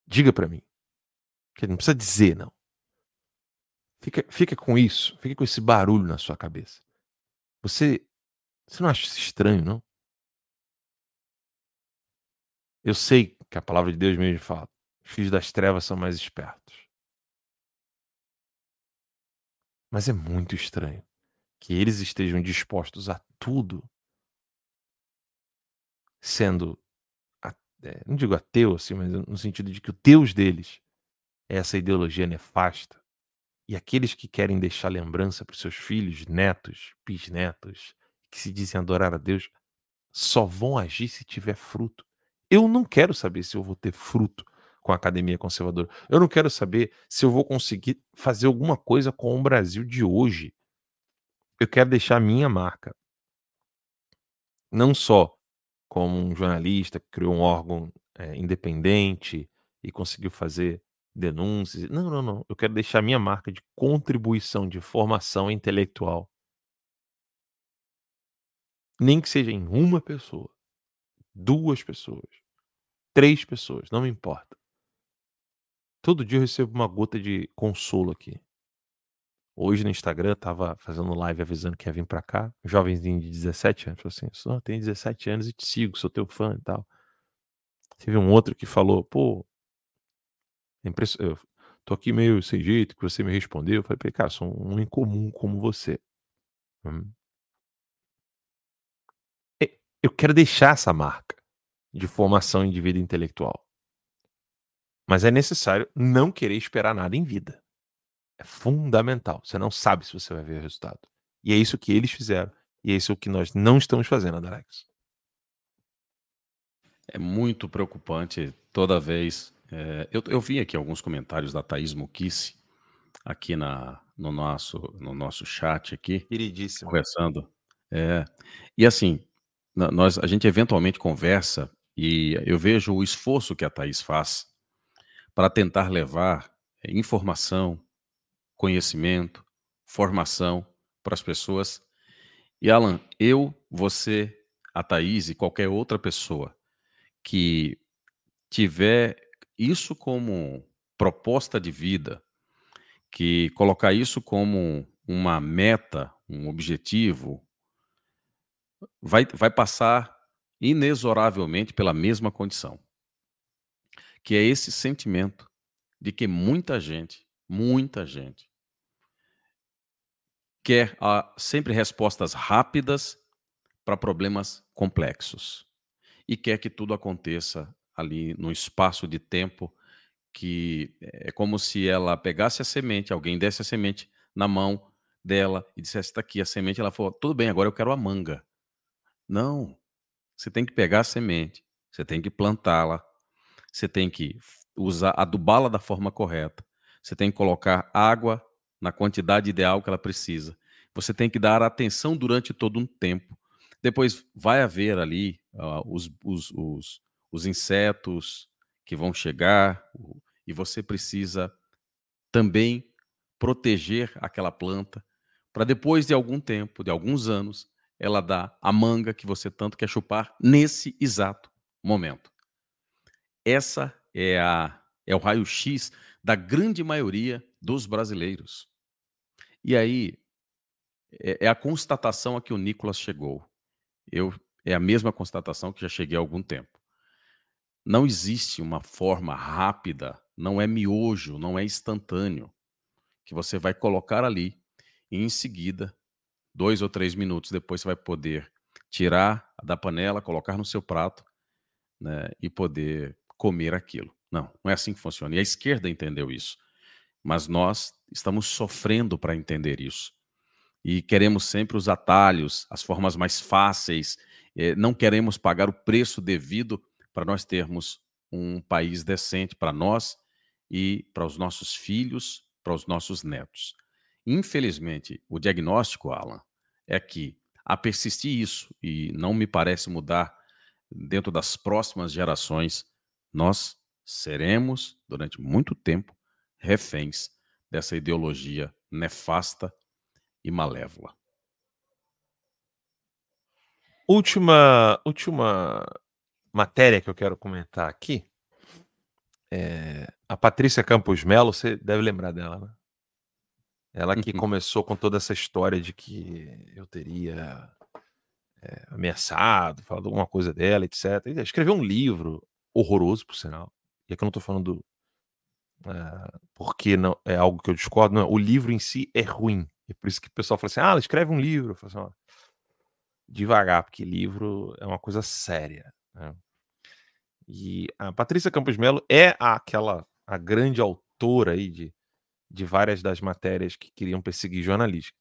Diga para mim. Que não precisa dizer, não. Fica, fica com isso, fica com esse barulho na sua cabeça. Você, você não acha isso estranho, não? Eu sei que a palavra de Deus mesmo fala: os filhos das trevas são mais espertos. Mas é muito estranho que eles estejam dispostos a tudo, sendo, é, não digo ateu assim, mas no sentido de que o Deus deles é essa ideologia nefasta. E aqueles que querem deixar lembrança para os seus filhos, netos, bisnetos, que se dizem adorar a Deus, só vão agir se tiver fruto. Eu não quero saber se eu vou ter fruto com a academia conservadora. Eu não quero saber se eu vou conseguir fazer alguma coisa com o Brasil de hoje. Eu quero deixar minha marca. Não só como um jornalista que criou um órgão é, independente e conseguiu fazer denúncias. Não, não, não. Eu quero deixar minha marca de contribuição, de formação intelectual. Nem que seja em uma pessoa, duas pessoas, Três pessoas, não me importa. Todo dia eu recebo uma gota de consolo aqui. Hoje no Instagram tava fazendo live avisando que ia vir pra cá. Jovenzinho de 17 anos. Falou assim: só tenho 17 anos e te sigo, sou teu fã e tal. Teve um outro que falou: pô, eu tô aqui meio sem jeito que você me respondeu. Eu falei, cara, sou um incomum como você. Hum. Eu quero deixar essa marca de formação de vida intelectual. Mas é necessário não querer esperar nada em vida. É fundamental. Você não sabe se você vai ver o resultado. E é isso que eles fizeram. E é isso que nós não estamos fazendo, Adarex. É muito preocupante toda vez. É, eu, eu vi aqui alguns comentários da Thaís Mukissi aqui na, no, nosso, no nosso chat aqui. Queridíssimo. Conversando. É, e assim, nós, a gente eventualmente conversa e eu vejo o esforço que a Thaís faz para tentar levar eh, informação, conhecimento, formação para as pessoas. E Alan, eu, você, a Thaís e qualquer outra pessoa que tiver isso como proposta de vida, que colocar isso como uma meta, um objetivo, vai, vai passar inexoravelmente pela mesma condição, que é esse sentimento de que muita gente, muita gente, quer sempre respostas rápidas para problemas complexos e quer que tudo aconteça ali no espaço de tempo que é como se ela pegasse a semente, alguém desse a semente na mão dela e dissesse: está aqui a semente. Ela falou: tudo bem, agora eu quero a manga. Não, você tem que pegar a semente, você tem que plantá-la, você tem que usar, adubá-la da forma correta, você tem que colocar água na quantidade ideal que ela precisa. Você tem que dar atenção durante todo um tempo. Depois vai haver ali uh, os, os, os, os insetos que vão chegar e você precisa também proteger aquela planta para depois de algum tempo, de alguns anos, ela dá a manga que você tanto quer chupar nesse exato momento. Essa é a é o raio-x da grande maioria dos brasileiros. E aí é, é a constatação a que o Nicolas chegou. Eu é a mesma constatação que já cheguei há algum tempo. Não existe uma forma rápida, não é miojo, não é instantâneo, que você vai colocar ali e em seguida, dois ou três minutos depois, você vai poder tirar da panela, colocar no seu prato né, e poder comer aquilo. Não, não é assim que funciona. E a esquerda entendeu isso. Mas nós estamos sofrendo para entender isso. E queremos sempre os atalhos, as formas mais fáceis, eh, não queremos pagar o preço devido para nós termos um país decente para nós e para os nossos filhos, para os nossos netos. Infelizmente, o diagnóstico, Alan, é que a persistir isso, e não me parece mudar dentro das próximas gerações, nós seremos, durante muito tempo, reféns dessa ideologia nefasta e malévola. Última, última matéria que eu quero comentar aqui. É a Patrícia Campos Melo, você deve lembrar dela, né? Ela que uhum. começou com toda essa história de que eu teria é, ameaçado, falado alguma coisa dela, etc. E escreveu um livro horroroso, por sinal. E aqui eu não estou falando é, porque não é algo que eu discordo, não. O livro em si é ruim. E por isso que o pessoal fala assim: ah, escreve um livro. Eu falo assim, ó, devagar, porque livro é uma coisa séria. Né? E a Patrícia Campos Melo é aquela a grande autora aí de, de várias das matérias que queriam perseguir jornalistas.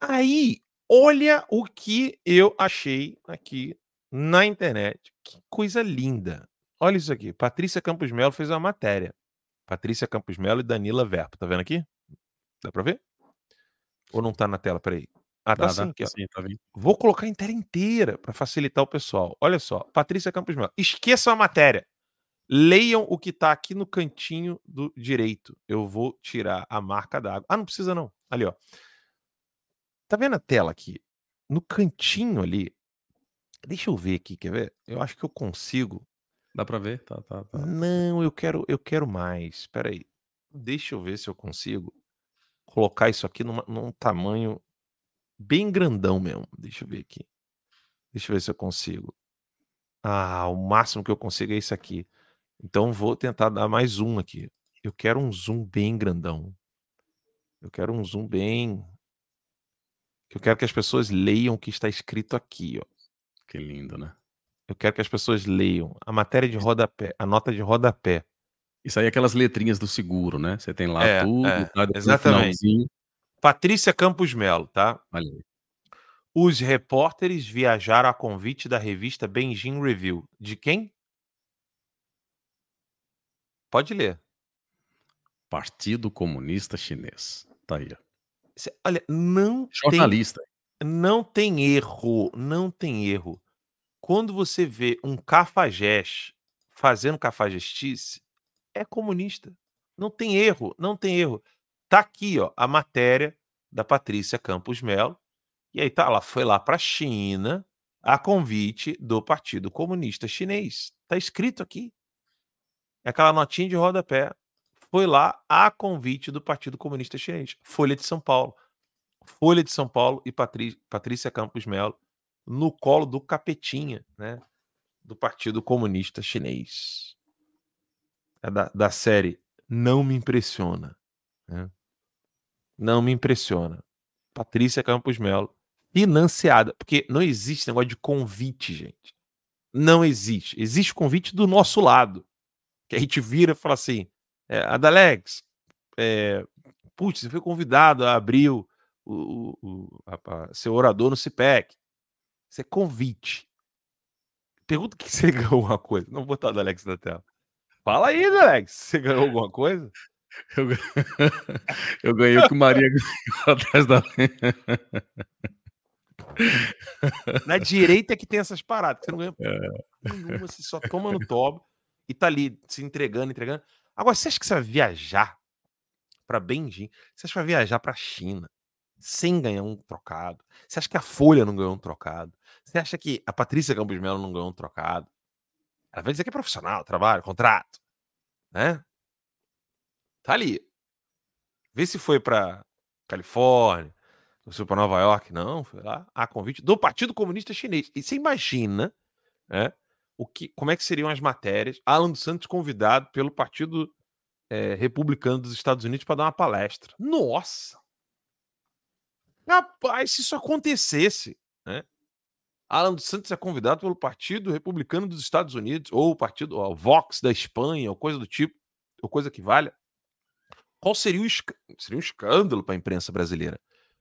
Aí, olha o que eu achei aqui na internet. Que coisa linda. Olha isso aqui. Patrícia Campos Melo fez uma matéria. Patrícia Campos Melo e Danila Verpo. Tá vendo aqui? Dá pra ver? Ou não tá na tela? Peraí. Ah, tá, sim, aqui, sim, tá Vou colocar a inteira inteira para facilitar o pessoal. Olha só, Patrícia Campos Melo. Esqueçam a matéria. Leiam o que tá aqui no cantinho do direito. Eu vou tirar a marca d'água. Ah, não precisa não. Ali, ó. Tá vendo a tela aqui? No cantinho ali. Deixa eu ver aqui, quer ver? Eu acho que eu consigo. Dá para ver? Tá, tá, tá. Não, eu quero, eu quero mais. Espera aí. Deixa eu ver se eu consigo colocar isso aqui numa, num tamanho bem grandão mesmo. Deixa eu ver aqui. Deixa eu ver se eu consigo. Ah, o máximo que eu consigo é isso aqui. Então vou tentar dar mais um aqui. Eu quero um zoom bem grandão. Eu quero um zoom bem. Eu quero que as pessoas leiam o que está escrito aqui, ó. Que lindo, né? Eu quero que as pessoas leiam a matéria de rodapé, a nota de rodapé. Isso aí é aquelas letrinhas do seguro, né? Você tem lá é, tudo, é, tá, exatamente. Patrícia Campos Melo, tá? Olha aí. Os repórteres viajaram a convite da revista Beijing Review. De quem? Pode ler. Partido Comunista Chinês. Tá aí. Olha, não Jornalista. Tem, não tem erro, não tem erro. Quando você vê um cafajeste fazendo cafajestice, é comunista. Não tem erro, não tem erro. Tá aqui, ó, a matéria da Patrícia Campos Melo. E aí tá, ela foi lá para a China a convite do Partido Comunista Chinês. Tá escrito aqui. É aquela notinha de rodapé. Foi lá a convite do Partido Comunista Chinês. Folha de São Paulo. Folha de São Paulo e Patrícia Campos Melo no colo do capetinha, né? Do Partido Comunista Chinês. É da, da série Não Me Impressiona. Né? não me impressiona. Patrícia Campos Melo, financiada, porque não existe negócio de convite, gente. Não existe. Existe convite do nosso lado. Que a gente vira e fala assim: é, Adalex, é, putz, você foi convidado a abrir o, o, o a, a, orador no CIPEC. Isso é convite. Pergunta que você [LAUGHS] ganhou alguma coisa. Não vou botar o Alex na tela. Fala aí, Alex. Você ganhou alguma coisa? Eu, [LAUGHS] eu ganhei o que Maria [LAUGHS] ganhou atrás da. Na direita é que tem essas paradas. Você não ganha é. nenhuma, você só toma no tobo e tá ali se entregando, entregando. Agora, você acha que você vai viajar para Beijing? Você acha que vai viajar para China sem ganhar um trocado? Você acha que a Folha não ganhou um trocado? Você acha que a Patrícia Campos Melo não ganhou um trocado? Ela vai dizer que é profissional, trabalho, contrato, né? Tá ali. Vê se foi para Califórnia, Você foi para Nova York? Não, foi lá. A convite do Partido Comunista Chinês. E você imagina, né? O que, como é que seriam as matérias? Alan dos Santos convidado pelo Partido é, Republicano dos Estados Unidos para dar uma palestra. Nossa! Rapaz, se isso acontecesse, né? Alan dos Santos é convidado pelo Partido Republicano dos Estados Unidos, ou o Partido ou Vox da Espanha, ou coisa do tipo, ou coisa que valha. Qual seria o seria um escândalo para a imprensa brasileira?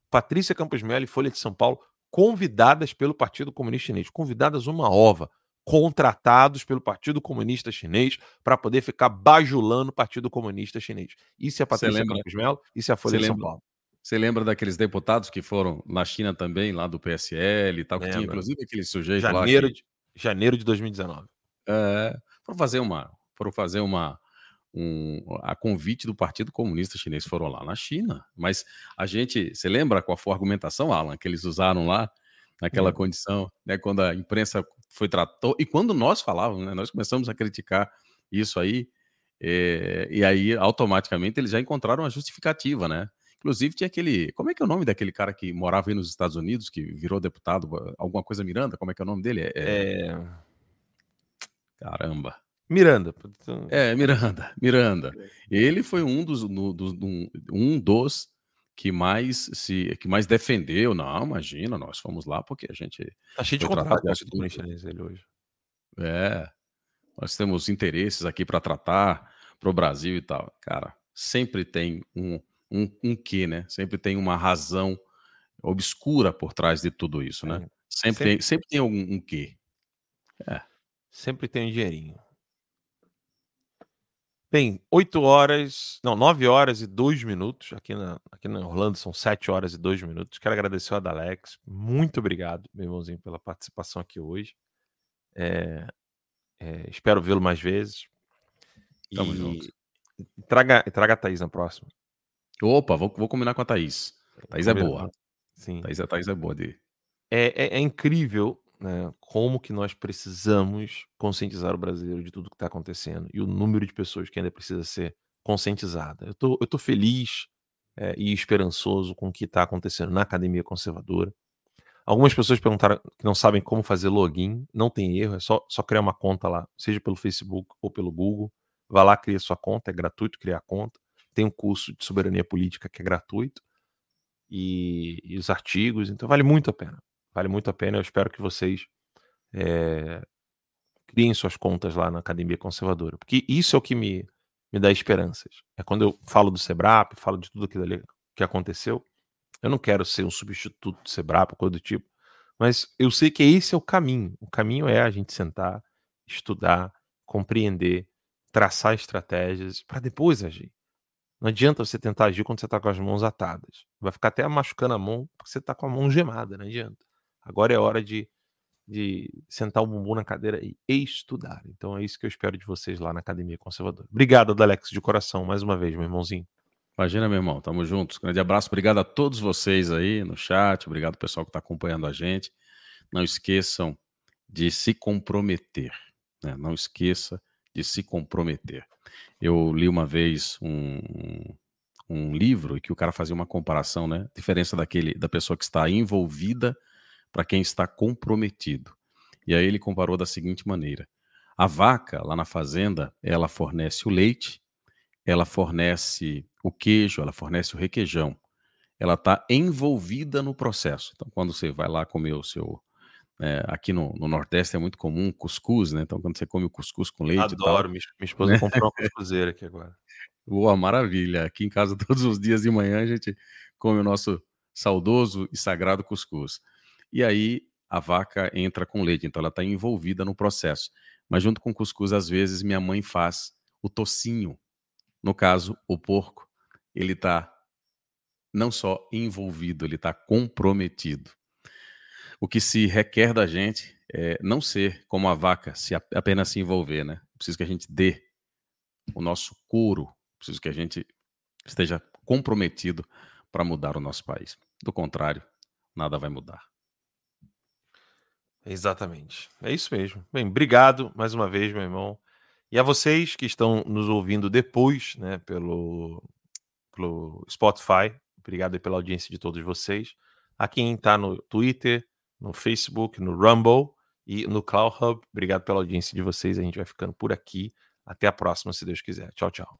Patrícia Campos Melo e Folha de São Paulo convidadas pelo Partido Comunista Chinês, convidadas uma ova, contratados pelo Partido Comunista Chinês para poder ficar bajulando o Partido Comunista Chinês. Isso é a Patrícia Campos Melo, isso é a Folha de São Paulo. Você lembra daqueles deputados que foram na China também, lá do PSL e tal, que tinha inclusive aquele sujeito janeiro lá. Que... De, janeiro de 2019. É, foram fazer uma. Foram fazer uma. Um, a convite do Partido Comunista Chinês foram lá na China. Mas a gente. Você lembra qual foi a argumentação, Alan, que eles usaram lá, naquela hum. condição, né? Quando a imprensa foi tratou. E quando nós falávamos, né, nós começamos a criticar isso aí. É, e aí, automaticamente, eles já encontraram uma justificativa, né? Inclusive, tinha aquele. Como é que é o nome daquele cara que morava aí nos Estados Unidos, que virou deputado? Alguma coisa Miranda? Como é que é o nome dele? É. é... Caramba. Miranda. É, Miranda. Miranda. Ele foi um dos, no, dos, um dos que mais se que mais defendeu. Não, imagina, nós fomos lá porque a gente. Tá cheio de contrato com ele hoje. É. Nós temos interesses aqui para tratar para o Brasil e tal. Cara, sempre tem um, um, um quê, né? Sempre tem uma razão obscura por trás de tudo isso, né? É. Sempre, sempre, tem, sempre tem algum um quê. É. Sempre tem um dinheirinho. Bem, 8 horas, não, 9 horas e 2 minutos. Aqui na, aqui na Orlando são 7 horas e 2 minutos. Quero agradecer ao Adalex. Muito obrigado, meu irmãozinho, pela participação aqui hoje. É, é, espero vê-lo mais vezes. Tamo e, junto. Traga, traga a Thaís na próxima. Opa, vou, vou combinar com a Thaís. A Thaís é boa. Sim. Thaís, a Thaís é boa de. É, é, é incrível né, como que nós precisamos conscientizar o brasileiro de tudo que está acontecendo e o número de pessoas que ainda precisa ser conscientizada. Eu tô, eu tô feliz é, e esperançoso com o que está acontecendo na academia conservadora. Algumas pessoas perguntaram que não sabem como fazer login. Não tem erro, é só, só criar uma conta lá, seja pelo Facebook ou pelo Google. Vá lá, cria sua conta, é gratuito criar conta. Tem um curso de soberania política que é gratuito. E, e os artigos, então vale muito a pena. Vale muito a pena. Eu espero que vocês é, criem suas contas lá na Academia Conservadora. Porque isso é o que me, me dá esperanças. É quando eu falo do Sebrap, falo de tudo aquilo ali que aconteceu. Eu não quero ser um substituto do Sebrap, coisa do tipo. Mas eu sei que esse é o caminho. O caminho é a gente sentar, estudar, compreender, traçar estratégias para depois agir. Não adianta você tentar agir quando você está com as mãos atadas. Vai ficar até machucando a mão porque você está com a mão gemada, não adianta. Agora é hora de, de sentar o bumbum na cadeira e estudar. Então é isso que eu espero de vocês lá na Academia Conservadora. Obrigado, Alex, de coração, mais uma vez, meu irmãozinho. Imagina, meu irmão, tamo juntos. Grande abraço, obrigado a todos vocês aí no chat, obrigado ao pessoal que está acompanhando a gente. Não esqueçam de se comprometer, né? não esqueça de se comprometer. Eu li uma vez um, um livro que o cara fazia uma comparação, né? Diferença daquele da pessoa que está envolvida para quem está comprometido. E aí ele comparou da seguinte maneira: a vaca lá na fazenda, ela fornece o leite, ela fornece o queijo, ela fornece o requeijão. Ela está envolvida no processo. Então, quando você vai lá comer o seu. É, aqui no, no, Nordeste é muito comum cuscuz, né? Então, quando você come o cuscuz com leite. Adoro, tal, minha, esposa né? comprou uma cuscuzeira aqui agora. Boa, maravilha. Aqui em casa, [LAUGHS] todos os dias de manhã, a gente come o nosso saudoso e sagrado cuscuz e aí a vaca entra com leite, então ela está envolvida no processo. Mas junto com o cuscuz, às vezes, minha mãe faz o tocinho. No caso, o porco, ele está não só envolvido, ele está comprometido. O que se requer da gente é não ser como a vaca, se apenas se envolver, né? Preciso que a gente dê o nosso couro, preciso que a gente esteja comprometido para mudar o nosso país. Do contrário, nada vai mudar. Exatamente. É isso mesmo. Bem, obrigado mais uma vez, meu irmão. E a vocês que estão nos ouvindo depois, né, pelo, pelo Spotify, obrigado pela audiência de todos vocês. A quem está no Twitter, no Facebook, no Rumble e no Cloud Hub. Obrigado pela audiência de vocês. A gente vai ficando por aqui. Até a próxima, se Deus quiser. Tchau, tchau.